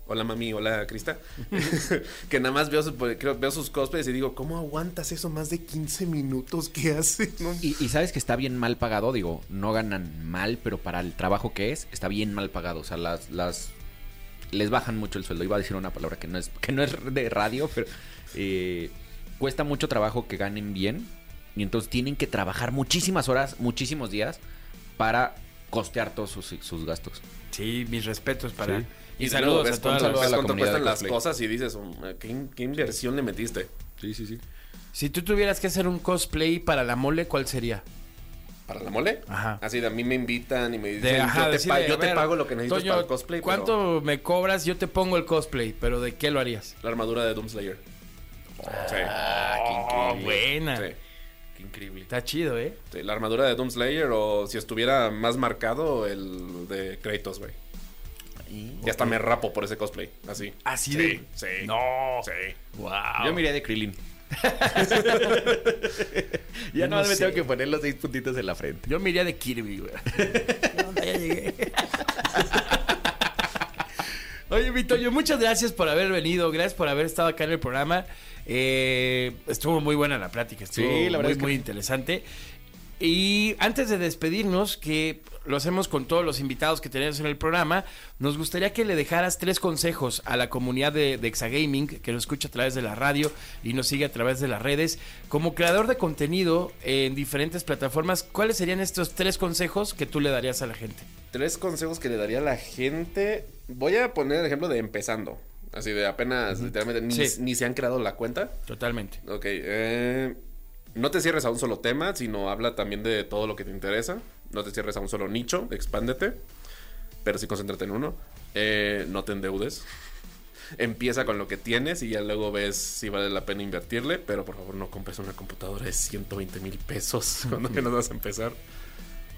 Hola mami, hola Crista. [laughs] [laughs] que nada más veo, sus- creo- veo sus cosplays y digo, ¿cómo aguantas eso más de 15 minutos que hace? [laughs] No, Y, y sabes que está bien mal pagado, digo, no ganan mal, pero para el trabajo que es, está bien mal pagado. O sea, las, las les bajan mucho el sueldo. Iba a decir una palabra que no es, que no es de radio, pero eh, cuesta mucho trabajo que ganen bien. Y entonces tienen que trabajar muchísimas horas, muchísimos días, para costear todos sus, sus gastos. Sí, mis respetos para... Sí. Y, Y saludos ves a todas cuánto, las... la cuánto cuestan las cosas y dices, "Oh, ¿qué, qué inversión le metiste? Sí, sí, sí. Si tú tuvieras que hacer un cosplay para la mole, ¿cuál sería? ¿Para la mole? Ajajá. Así de a mí me invitan y me dicen, De, ajá, yo, te, yo pago lo que necesitas Toño, para el cosplay. pero ¿Cuánto me cobras? Yo te pongo el cosplay, pero ¿de qué lo harías? La armadura de Doomslayer. sí. Ah, qué buena. Sí, increíble. Está chido, ¿eh? sí, la armadura de Doomslayer o si estuviera más marcado el de Kratos, güey. Y hasta me rapo por ese cosplay, así. ¿Así sí, de- Sí. No. Sí. Wow. Yo me iría de Krillin. [laughs] ya no no, sé. me tengo que poner los seis puntitos en la frente. Yo me iría de Kirby, güey. [laughs] Ya llegué. [laughs] Oye, mi Toño, muchas gracias por haber venido, gracias por haber estado acá en el programa. Eh, estuvo muy buena la plática, estuvo Sí, la verdad muy, es que muy interesante. Y antes de despedirnos, que lo hacemos con todos los invitados que tenemos en el programa, nos gustaría que le dejaras tres consejos a la comunidad de, de Exagaming, que nos escucha a través de la radio y nos sigue a través de las redes. Como creador de contenido en diferentes plataformas, ¿cuáles serían estos tres consejos que tú le darías a la gente? Tres consejos que le daría a la gente. Voy a poner el ejemplo de empezando. Así de apenas, literalmente, ni, Sí. ni se han creado la cuenta. Totalmente. Ok, eh, no te cierres a un solo tema, sino habla también de todo lo que te interesa. No te cierres a un solo nicho, expándete, pero sí concéntrate en uno. Eh, no te endeudes. [laughs] Empieza con lo que tienes y ya luego ves si vale la pena invertirle, pero por favor no compres una computadora de 120 mil pesos [laughs] cuando apenas vas a empezar.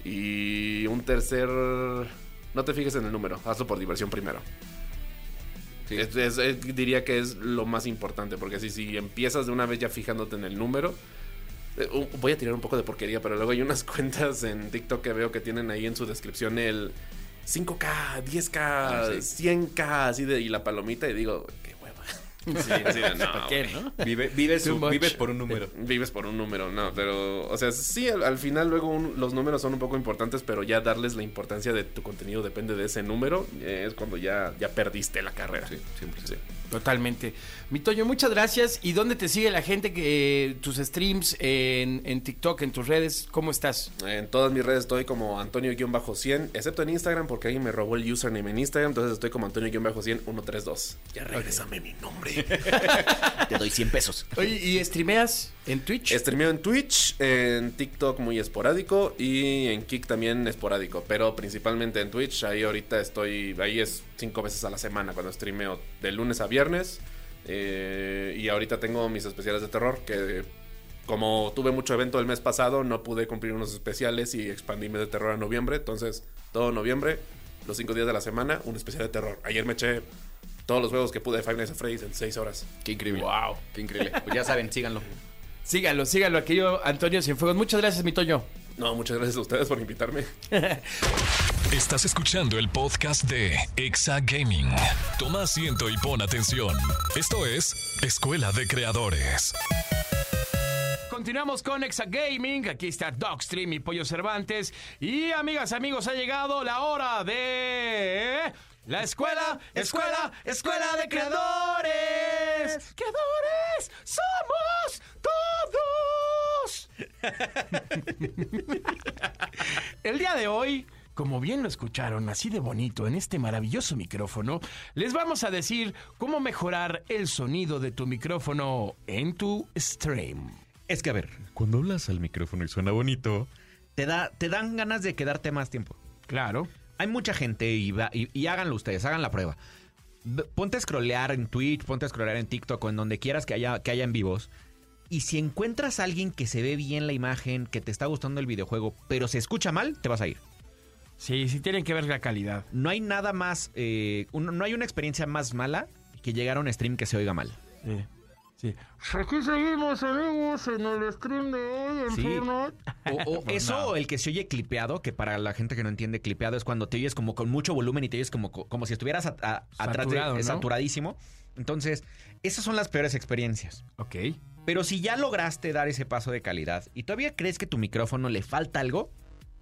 Y un tercer, no te fijes en el número, hazlo por diversión primero. Es- es- es- diría que es lo más importante, porque así si empiezas de una vez ya fijándote en el número, voy a tirar un poco de porquería, pero luego hay unas [laughs] cuentas en TikTok que veo que tienen ahí en su descripción el 5K, 10K, Ah, sí. 100K, así de, y la palomita, y digo, qué hueva. Sí, así de, [laughs] no, ¿Por qué, no? Vive, vives, vives por un número. Vives por un número, no, pero, o sea, sí, al, al final luego un- los números son un poco importantes, pero ya darles la importancia de tu contenido depende de ese número, eh, es cuando ya, ya perdiste la carrera. Sí, siempre, sí. Totalmente. Mi Toño, muchas gracias. ¿Y dónde te sigue la gente que tus streams en, en TikTok, en tus redes? ¿Cómo estás? En todas mis redes estoy como Antonio-100, excepto en Instagram porque alguien me robó el username en Instagram, entonces estoy como Antonio-100-132. Ya regrésame mi nombre. [laughs] Te doy 100 pesos. Oye, ¿y streameas en Twitch? Streameo en Twitch, en TikTok muy esporádico y en Kik también esporádico, pero principalmente en Twitch. Ahí ahorita estoy, ahí es cinco veces a la semana cuando streameo de lunes a viernes. Eh, y ahorita tengo mis especiales de terror que como tuve mucho evento el mes pasado, no pude cumplir unos especiales y expandí mes de terror a noviembre. Entonces, todo noviembre, los cinco días de la semana, un especial de terror. Ayer me eché todos los juegos que pude de Five Nights at Freddy's en seis horas. Qué increíble. Wow. Qué increíble. Pues ya saben, síganlo. Síganlo, síganlo, aquello Antonio Cienfuegos. Muchas gracias, mi Toño. No, muchas gracias a ustedes por invitarme. [laughs] Estás escuchando el podcast de Exa Gaming. Toma asiento y pon atención. Esto es Escuela de Creadores. Continuamos con Exa Gaming. Aquí está Dogstream y Pollo Cervantes. Y amigas, amigos, ha llegado la hora de. La escuela, escuela, escuela de creadores. ¡Creadores! ¡Somos todos! [laughs] El día de hoy, como bien lo escucharon así de bonito en este maravilloso micrófono, les vamos a decir cómo mejorar el sonido de tu micrófono en tu stream. Es que, a ver, cuando hablas al micrófono y suena bonito, te, da, te dan ganas de quedarte más tiempo. Claro. Hay mucha gente y, va- y, y háganlo ustedes, hagan la prueba. Ponte a scrollear en Twitch, ponte a scrollear en TikTok o en donde quieras que haya, que haya en vivos. Y si encuentras a alguien que se ve bien la imagen, que te está gustando el videojuego, pero se escucha mal, te vas a ir. Sí, sí tienen que ver la calidad. No hay nada más, eh, un- no hay una experiencia más mala que llegar a un stream que se oiga mal. Sí. Sí. Aquí seguimos, amigos, en el stream de hoy en Sí. Fortnite. O, o [laughs] eso, o el que se oye clipeado, que para la gente que no entiende, clipeado es cuando te oyes como con mucho volumen y te oyes como, como si estuvieras a- a- atrás de Saturado, ¿no? saturadísimo. Entonces, esas son las peores experiencias. Ok. Pero si ya lograste dar ese paso de calidad y todavía crees que tu micrófono le falta algo,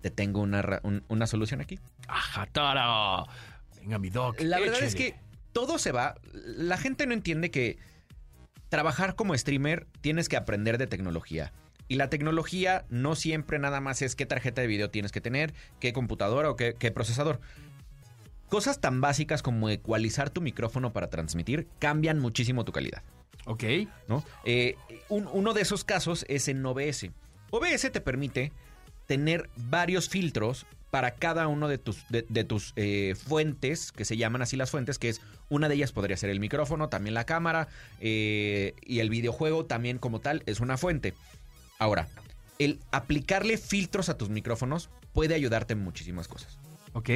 te tengo una, un- una solución aquí. Ajá, tara. Venga, mi doc. La verdad es que todo se va. La gente no entiende que trabajar como streamer tienes que aprender de tecnología. Y la tecnología no siempre nada más es qué tarjeta de video tienes que tener, qué computadora o qué, qué procesador. Cosas tan básicas como ecualizar tu micrófono para transmitir cambian muchísimo tu calidad. Ok. ¿no? Eh, un- uno de esos casos es en OBS. OBS te permite tener varios filtros para cada uno de tus, de, de tus eh, fuentes, que se llaman así las fuentes, que es una de ellas podría ser el micrófono, también la cámara, eh, y el videojuego también como tal es una fuente. Ahora, el aplicarle filtros a tus micrófonos puede ayudarte en muchísimas cosas. Ok.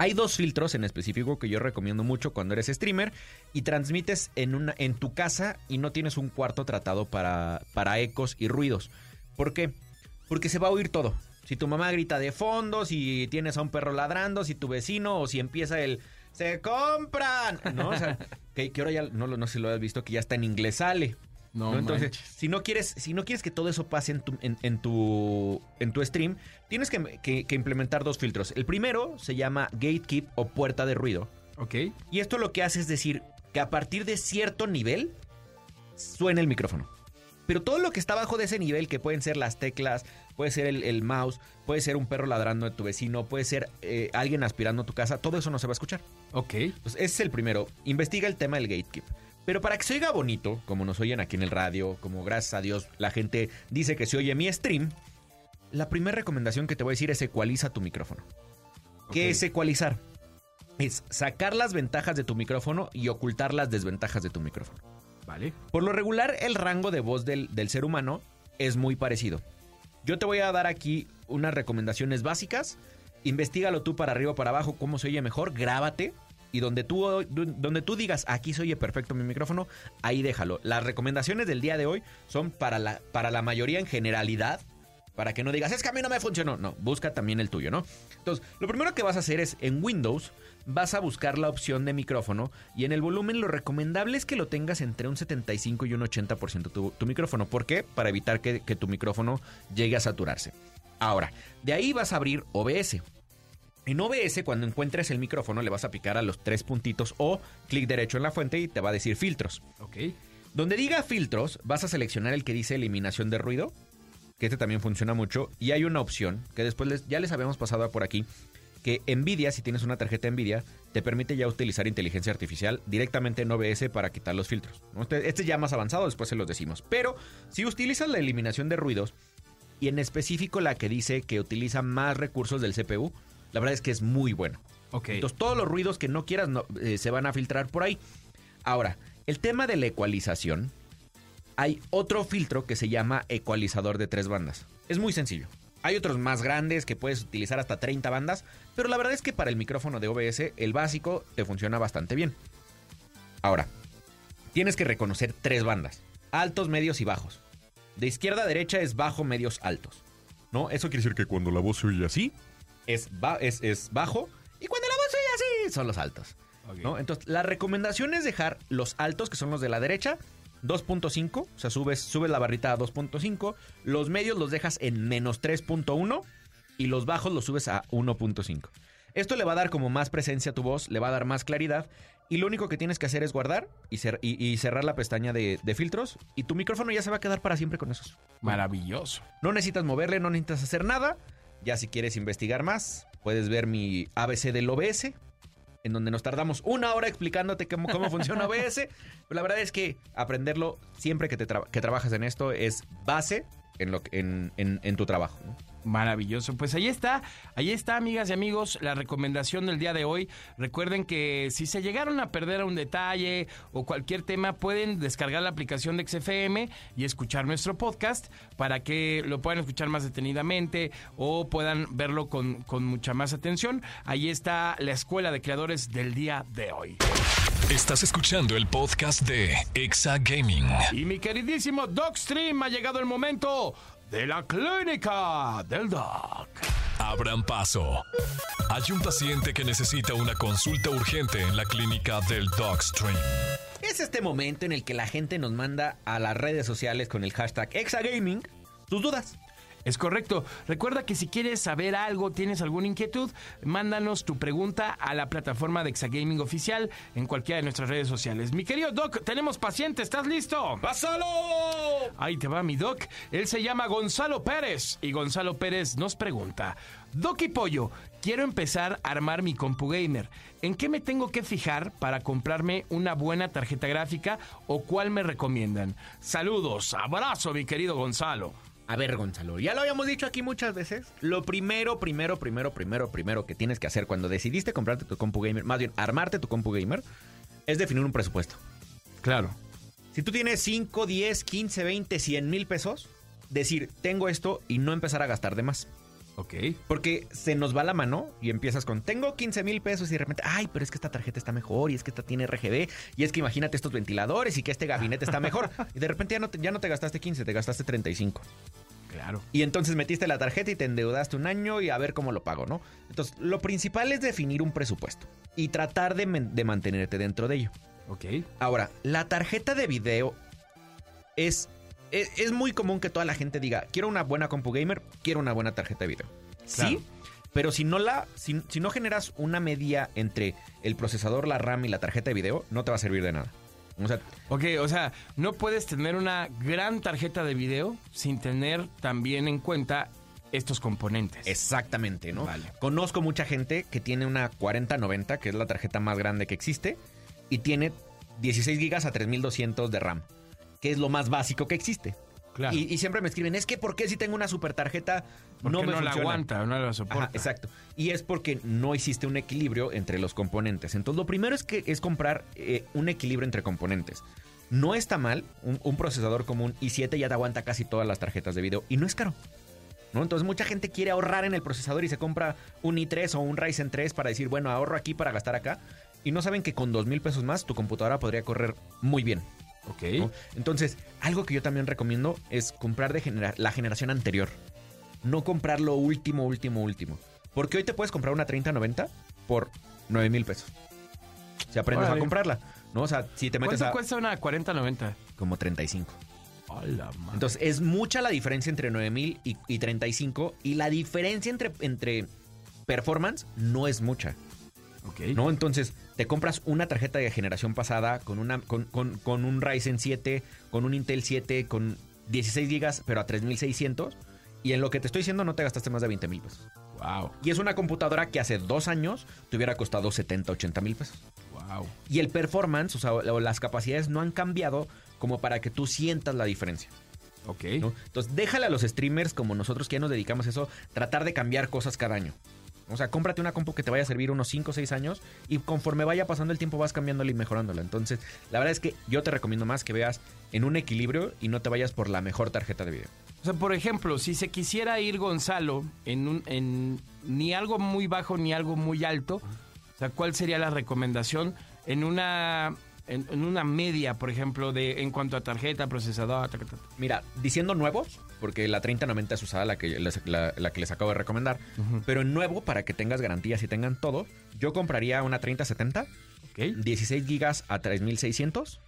Hay dos filtros en específico que yo recomiendo mucho cuando eres streamer y transmites en, una, en tu casa y no tienes un cuarto tratado para, para ecos y ruidos. ¿Por qué? Porque se va a oír todo. Si tu mamá grita de fondo, si tienes a un perro ladrando, si tu vecino o si empieza el ¡Se compran! ¿No? O sea, [laughs] que, que ahora ya no, no sé si lo has visto, que ya está en inglés sale. No, ¿no? Entonces, manches. si no quieres, si no quieres que todo eso pase en tu, en, en tu, en tu stream, tienes que, que- que implementar dos filtros. El primero se llama gatekeep o puerta de ruido. Ok. Y esto lo que hace es decir que a partir de cierto nivel suena el micrófono. Pero todo lo que está abajo de ese nivel, que pueden ser las teclas, puede ser el, el mouse, puede ser un perro ladrando de tu vecino, puede ser eh, alguien aspirando a tu casa, todo eso no se va a escuchar. Ok. Pues ese es el primero. Investiga el tema del gatekeep. Pero para que se oiga bonito, como nos oyen aquí en el radio, como gracias a Dios la gente dice que se oye mi stream, la primera recomendación que te voy a decir es ecualiza tu micrófono. ¿Qué Ok. es ecualizar? Es sacar las ventajas de tu micrófono y ocultar las desventajas de tu micrófono. Vale. Por lo regular, el rango de voz del, del ser humano es muy parecido. Yo te voy a dar aquí unas recomendaciones básicas. Investígalo tú para arriba o para abajo, cómo se oye mejor, grábate. Y donde tú, donde tú digas, aquí se oye perfecto mi micrófono, ahí déjalo. Las recomendaciones del día de hoy son para la, para la mayoría en generalidad. Para que no digas, es que a mí no me funcionó. No, busca también el tuyo, ¿no? Entonces, lo primero que vas a hacer es en Windows, vas a buscar la opción de micrófono y en el volumen lo recomendable es que lo tengas entre un 75 y un 80% tu, tu micrófono. ¿Por qué? Para evitar que, que tu micrófono llegue a saturarse. Ahora, de ahí vas a abrir OBS. En OBS, cuando encuentres el micrófono, le vas a picar a los tres puntitos o clic derecho en la fuente y te va a decir filtros. Ok. Donde diga filtros, vas a seleccionar el que dice eliminación de ruido, que este también funciona mucho, y hay una opción que después les- ya les habíamos pasado por aquí, que Nvidia, si tienes una tarjeta Nvidia, te permite ya utilizar inteligencia artificial directamente en OBS para quitar los filtros. Este, este es ya más avanzado, después se los decimos. Pero si utilizas la eliminación de ruidos, y en específico la que dice que utiliza más recursos del CPU, la verdad es que es muy bueno. Ok. Entonces, todos los ruidos que no quieras no- eh, se van a filtrar por ahí. Ahora, el tema de la ecualización, hay otro filtro que se llama ecualizador de tres bandas. Es muy sencillo. Hay otros más grandes que puedes utilizar hasta 30 bandas, pero la verdad es que para el micrófono de OBS, el básico te funciona bastante bien. Ahora, tienes que reconocer tres bandas: altos, medios y bajos. De izquierda a derecha es bajo, medios, altos. ¿No? Eso quiere decir que cuando la voz se oye así, es, ba- es, es bajo, y cuando la voz se oye así, son los altos. Entonces, la recomendación es dejar los altos, que son los de la derecha, 2.5, o sea, subes, subes la barrita a 2.5, los medios los dejas en menos 3.1 y los bajos los subes a 1.5. Esto le va a dar como más presencia a tu voz, le va a dar más claridad y lo único que tienes que hacer es guardar y, cer- y- y cerrar la pestaña de, de filtros y tu micrófono ya se va a quedar para siempre con esos. Maravilloso. No necesitas moverle, no necesitas hacer nada. Ya si quieres investigar más, puedes ver mi ABC del OBS, en donde nos tardamos una hora explicándote cómo, cómo funciona OBS. Pero [laughs] la verdad es que aprenderlo siempre que, te tra- que trabajas en esto es base en, lo, en, en- en tu trabajo. ¿no? Maravilloso. Pues ahí está, ahí está, amigas y amigos, la recomendación del día de hoy. Recuerden que si se llegaron a perder un detalle o cualquier tema, pueden descargar la aplicación de XFM y escuchar nuestro podcast para que lo puedan escuchar más detenidamente o puedan verlo con, con mucha más atención. Ahí está la escuela de creadores del día de hoy. Estás escuchando el podcast de Exa Gaming. Y mi queridísimo Stream ha llegado el momento de la clínica del Doc. Abran paso. Hay un paciente que necesita una consulta urgente en la clínica del Stream. Es este momento en el que la gente nos manda a las redes sociales con el hashtag Exagaming sus dudas. Es correcto. Recuerda que si quieres saber algo, tienes alguna inquietud, mándanos tu pregunta a la plataforma de Exagaming Oficial en cualquiera de nuestras redes sociales. Mi querido Doc, tenemos paciente, ¿estás listo? ¡Pásalo! Ahí te va mi Doc. Él se llama Gonzalo Pérez y Gonzalo Pérez nos pregunta, Doc y Pollo, quiero empezar a armar mi compu gamer. ¿En qué me tengo que fijar para comprarme una buena tarjeta gráfica o cuál me recomiendan? Saludos, abrazo mi querido Gonzalo. A ver, Gonzalo, ya lo habíamos dicho aquí muchas veces. Lo primero, primero, primero, primero, primero que tienes que hacer cuando decidiste comprarte tu compu gamer, más bien armarte tu compu gamer, es definir un presupuesto. Claro. Si tú tienes 5, 10, 15, 20, 100 mil pesos, decir, tengo esto y no empezar a gastar de más. Ok. Porque se nos va la mano y empiezas con, tengo 15 mil pesos y de repente, ay, pero es que esta tarjeta está mejor y es que esta tiene RGB y es que imagínate estos ventiladores y que este gabinete está mejor. [laughs] y de repente ya no, te, ya no te gastaste 15, te gastaste 35. Claro. Y entonces metiste la tarjeta y te endeudaste un año y a ver cómo lo pago, ¿no? Entonces, lo principal es definir un presupuesto y tratar de, de mantenerte dentro de ello. Ok. Ahora, la tarjeta de video es, es, muy común que toda la gente diga, quiero una buena compu gamer, quiero una buena tarjeta de video. Sí, pero si no la, si, si no generas una media entre el procesador, la RAM y la tarjeta de video, no te va a servir de nada. O sea, ok, o sea, no puedes tener una gran tarjeta de video sin tener también en cuenta estos componentes. Exactamente, ¿no? Vale. Conozco mucha gente que tiene una 4090, que es la tarjeta más grande que existe, y tiene 16 GB a 3200 de RAM, que es lo más básico que existe. Y, siempre me escriben, es que ¿por qué si tengo una super tarjeta no me no la aguanta, no la soporta? exacto. Y es porque no existe un equilibrio entre los componentes. Entonces, lo primero es que es comprar eh, un equilibrio entre componentes. No está mal, un, procesador como un i7 ya te aguanta casi todas las tarjetas de video y no es caro. ¿No? Entonces mucha gente quiere ahorrar en el procesador y se compra un i3 o un Ryzen 3 para decir, bueno, ahorro aquí para gastar acá. Y no saben que con dos mil pesos más tu computadora podría correr muy bien. Ok. Entonces, algo que yo también recomiendo es comprar de la generación anterior. No comprar lo último, último, último. Porque hoy te puedes comprar una 3090 por 9 mil pesos. Si aprendes a comprarla. ¿no? O sea, si te metes ¿Cuánto cuesta una 4090? Como 35. Hola, Entonces, es mucha la diferencia entre 9000 y, y 35. Y la diferencia entre, entre performance no es mucha. ¿No? Entonces, te compras una tarjeta de generación pasada con, una, con, un Ryzen 7, con un Intel 7, con 16 GB, pero a 3600. Y en lo que te estoy diciendo, no te gastaste más de 20 mil pesos. Wow. Y es una computadora que hace dos años te hubiera costado 70, 80 mil pesos. Wow. Y el performance, o sea, las capacidades no han cambiado como para que tú sientas la diferencia. Ok. Entonces, déjale a los streamers como nosotros que ya nos dedicamos a eso, tratar de cambiar cosas cada año. O sea, cómprate una compu que te vaya a servir unos 5 o 6 años y conforme vaya pasando el tiempo vas cambiándola y mejorándola. Entonces, la verdad es que yo te recomiendo más que veas en un equilibrio y no te vayas por la mejor tarjeta de video. O sea, por ejemplo, si se quisiera ir Gonzalo en, un, en ni algo muy bajo ni algo muy alto, o sea, ¿cuál sería la recomendación en una en, una media, por ejemplo, de en cuanto a tarjeta, procesador? Mira, diciendo nuevos, porque la 3090 es usada, la que les, la, que les acabo de recomendar, pero en nuevo, para que tengas garantías y tengan todo, yo compraría una 3070, okay. 16 gigas a 3600,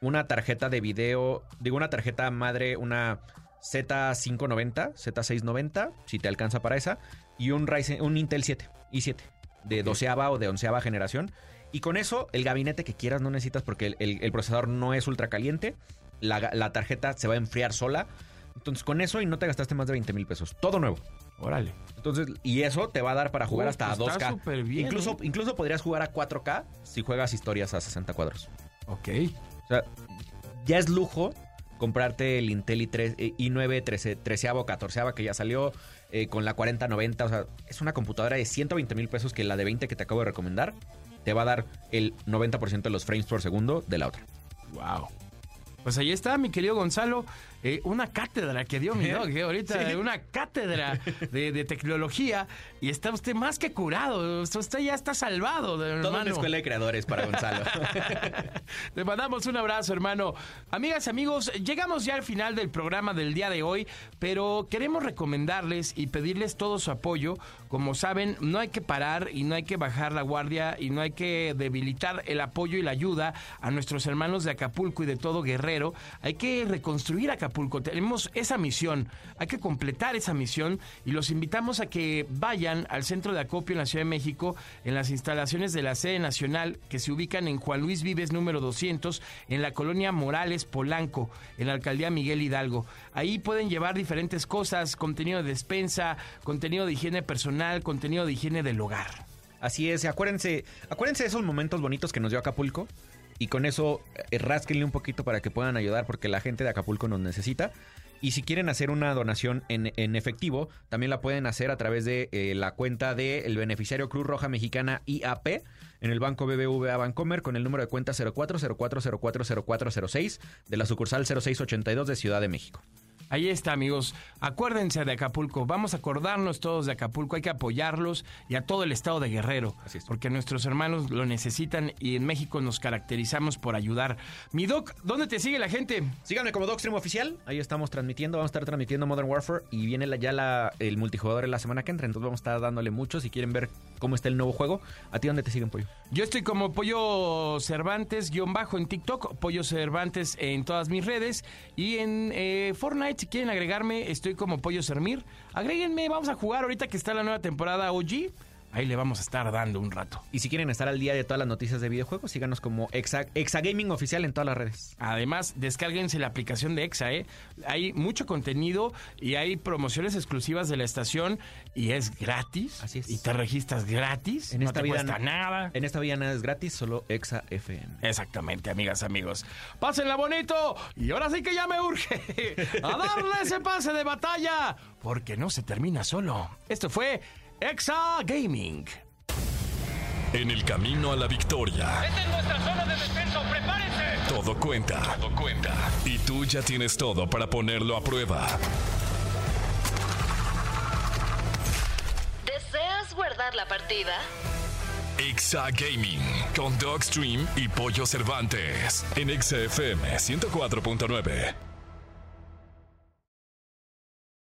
una tarjeta de video, digo una tarjeta madre, una Z590, Z690, si te alcanza para esa, y un Ryzen, un Intel 7, i7, de doceava o de onceava generación y con eso, el gabinete que quieras no necesitas porque el, procesador no es ultra caliente. La, tarjeta se va a enfriar sola. Entonces, con eso y no te gastaste más de 20 mil pesos. Todo nuevo. Órale. Entonces, y eso te va a dar para jugar hasta a 2K. Está súper bien. Incluso, ¿eh? incluso podrías jugar a 4K si juegas historias a 60 cuadros. Ok. O sea, ya es lujo comprarte el Intel i3, i9 13, 13 14 que ya salió eh, con la 4090. O sea, es una computadora de 120 mil pesos que la de 20 que te acabo de recomendar te va a dar el 90% de los frames por segundo de la otra. Wow. Pues ahí está, mi querido Gonzalo. Eh, una cátedra que dio mi dog, eh, ahorita, eh, una cátedra de, de tecnología. Y está usted más que curado. Usted ya está salvado, Toda hermano. una escuela de creadores para Gonzalo. [laughs] Te mandamos un abrazo, hermano. Amigas, amigos, llegamos ya al final del programa del día de hoy, pero queremos recomendarles y pedirles todo su apoyo. Como saben, no hay que parar y no hay que bajar la guardia y no hay que debilitar el apoyo y la ayuda a nuestros hermanos de Acapulco y de todo Guerrero. Hay que reconstruir Acapulco. Tenemos esa misión. Hay que completar esa misión y los invitamos a que vayan al centro de acopio en la Ciudad de México, en las instalaciones de la sede nacional que se ubican en Juan Luis Vives número 200, en la colonia Morales Polanco, en la alcaldía Miguel Hidalgo. Ahí pueden llevar diferentes cosas, contenido de despensa, contenido de higiene personal, contenido de higiene del hogar. Así es, acuérdense, acuérdense de esos momentos bonitos que nos dio Acapulco. Y con eso, eh, rásquenle un poquito para que puedan ayudar, porque la gente de Acapulco nos necesita. Y si quieren hacer una donación en, en efectivo, también la pueden hacer a través de eh, la cuenta del beneficiario Cruz Roja Mexicana IAP en el banco BBVA Bancomer con el número de cuenta 0404040406 de la sucursal 0682 de Ciudad de México. Ahí está, amigos. Acuérdense de Acapulco. Vamos a acordarnos todos de Acapulco. Hay que apoyarlos y a todo el estado de Guerrero. Así es. Porque nuestros hermanos lo necesitan y en México nos caracterizamos por ayudar. Mi Doc, ¿dónde te sigue la gente? Síganme como Docstream Oficial. Ahí estamos transmitiendo. Vamos a estar transmitiendo Modern Warfare. Y viene ya la- el multijugador en la semana que entra. Entonces vamos a estar dándole mucho. Si quieren ver cómo está el nuevo juego. ¿A ti dónde te siguen, Pollo? Yo estoy como Pollo Cervantes, guion bajo en TikTok, Pollo Cervantes en todas mis redes y en eh, Fortnite, si quieren agregarme, estoy como Pollo Sermir. Agréguenme, vamos a jugar ahorita que está la nueva temporada OG. Ahí le vamos a estar dando un rato. Y si quieren estar al día de todas las noticias de videojuegos, síganos como Exa, Exagaming Oficial en todas las redes. Además, descárguense la aplicación de EXA, ¿eh? Hay mucho contenido y hay promociones exclusivas de la estación y es gratis. Así es. Y te registras gratis. En no esta te vida cuesta no- nada. En esta vida nada es gratis, solo Exa FM. Exactamente, amigas, amigos. Pásenla bonito y ahora sí que ya me urge [laughs] a darle ese pase de batalla porque no se termina solo. Esto fue Exa Gaming. En el camino a la victoria, Esta es nuestra zona de descenso. ¡Prepárense! todo cuenta. Todo cuenta. Y tú ya tienes todo para ponerlo a prueba. ¿Deseas guardar la partida? Exa Gaming con Dogstream y Pollo Cervantes en Exa FM 104.9.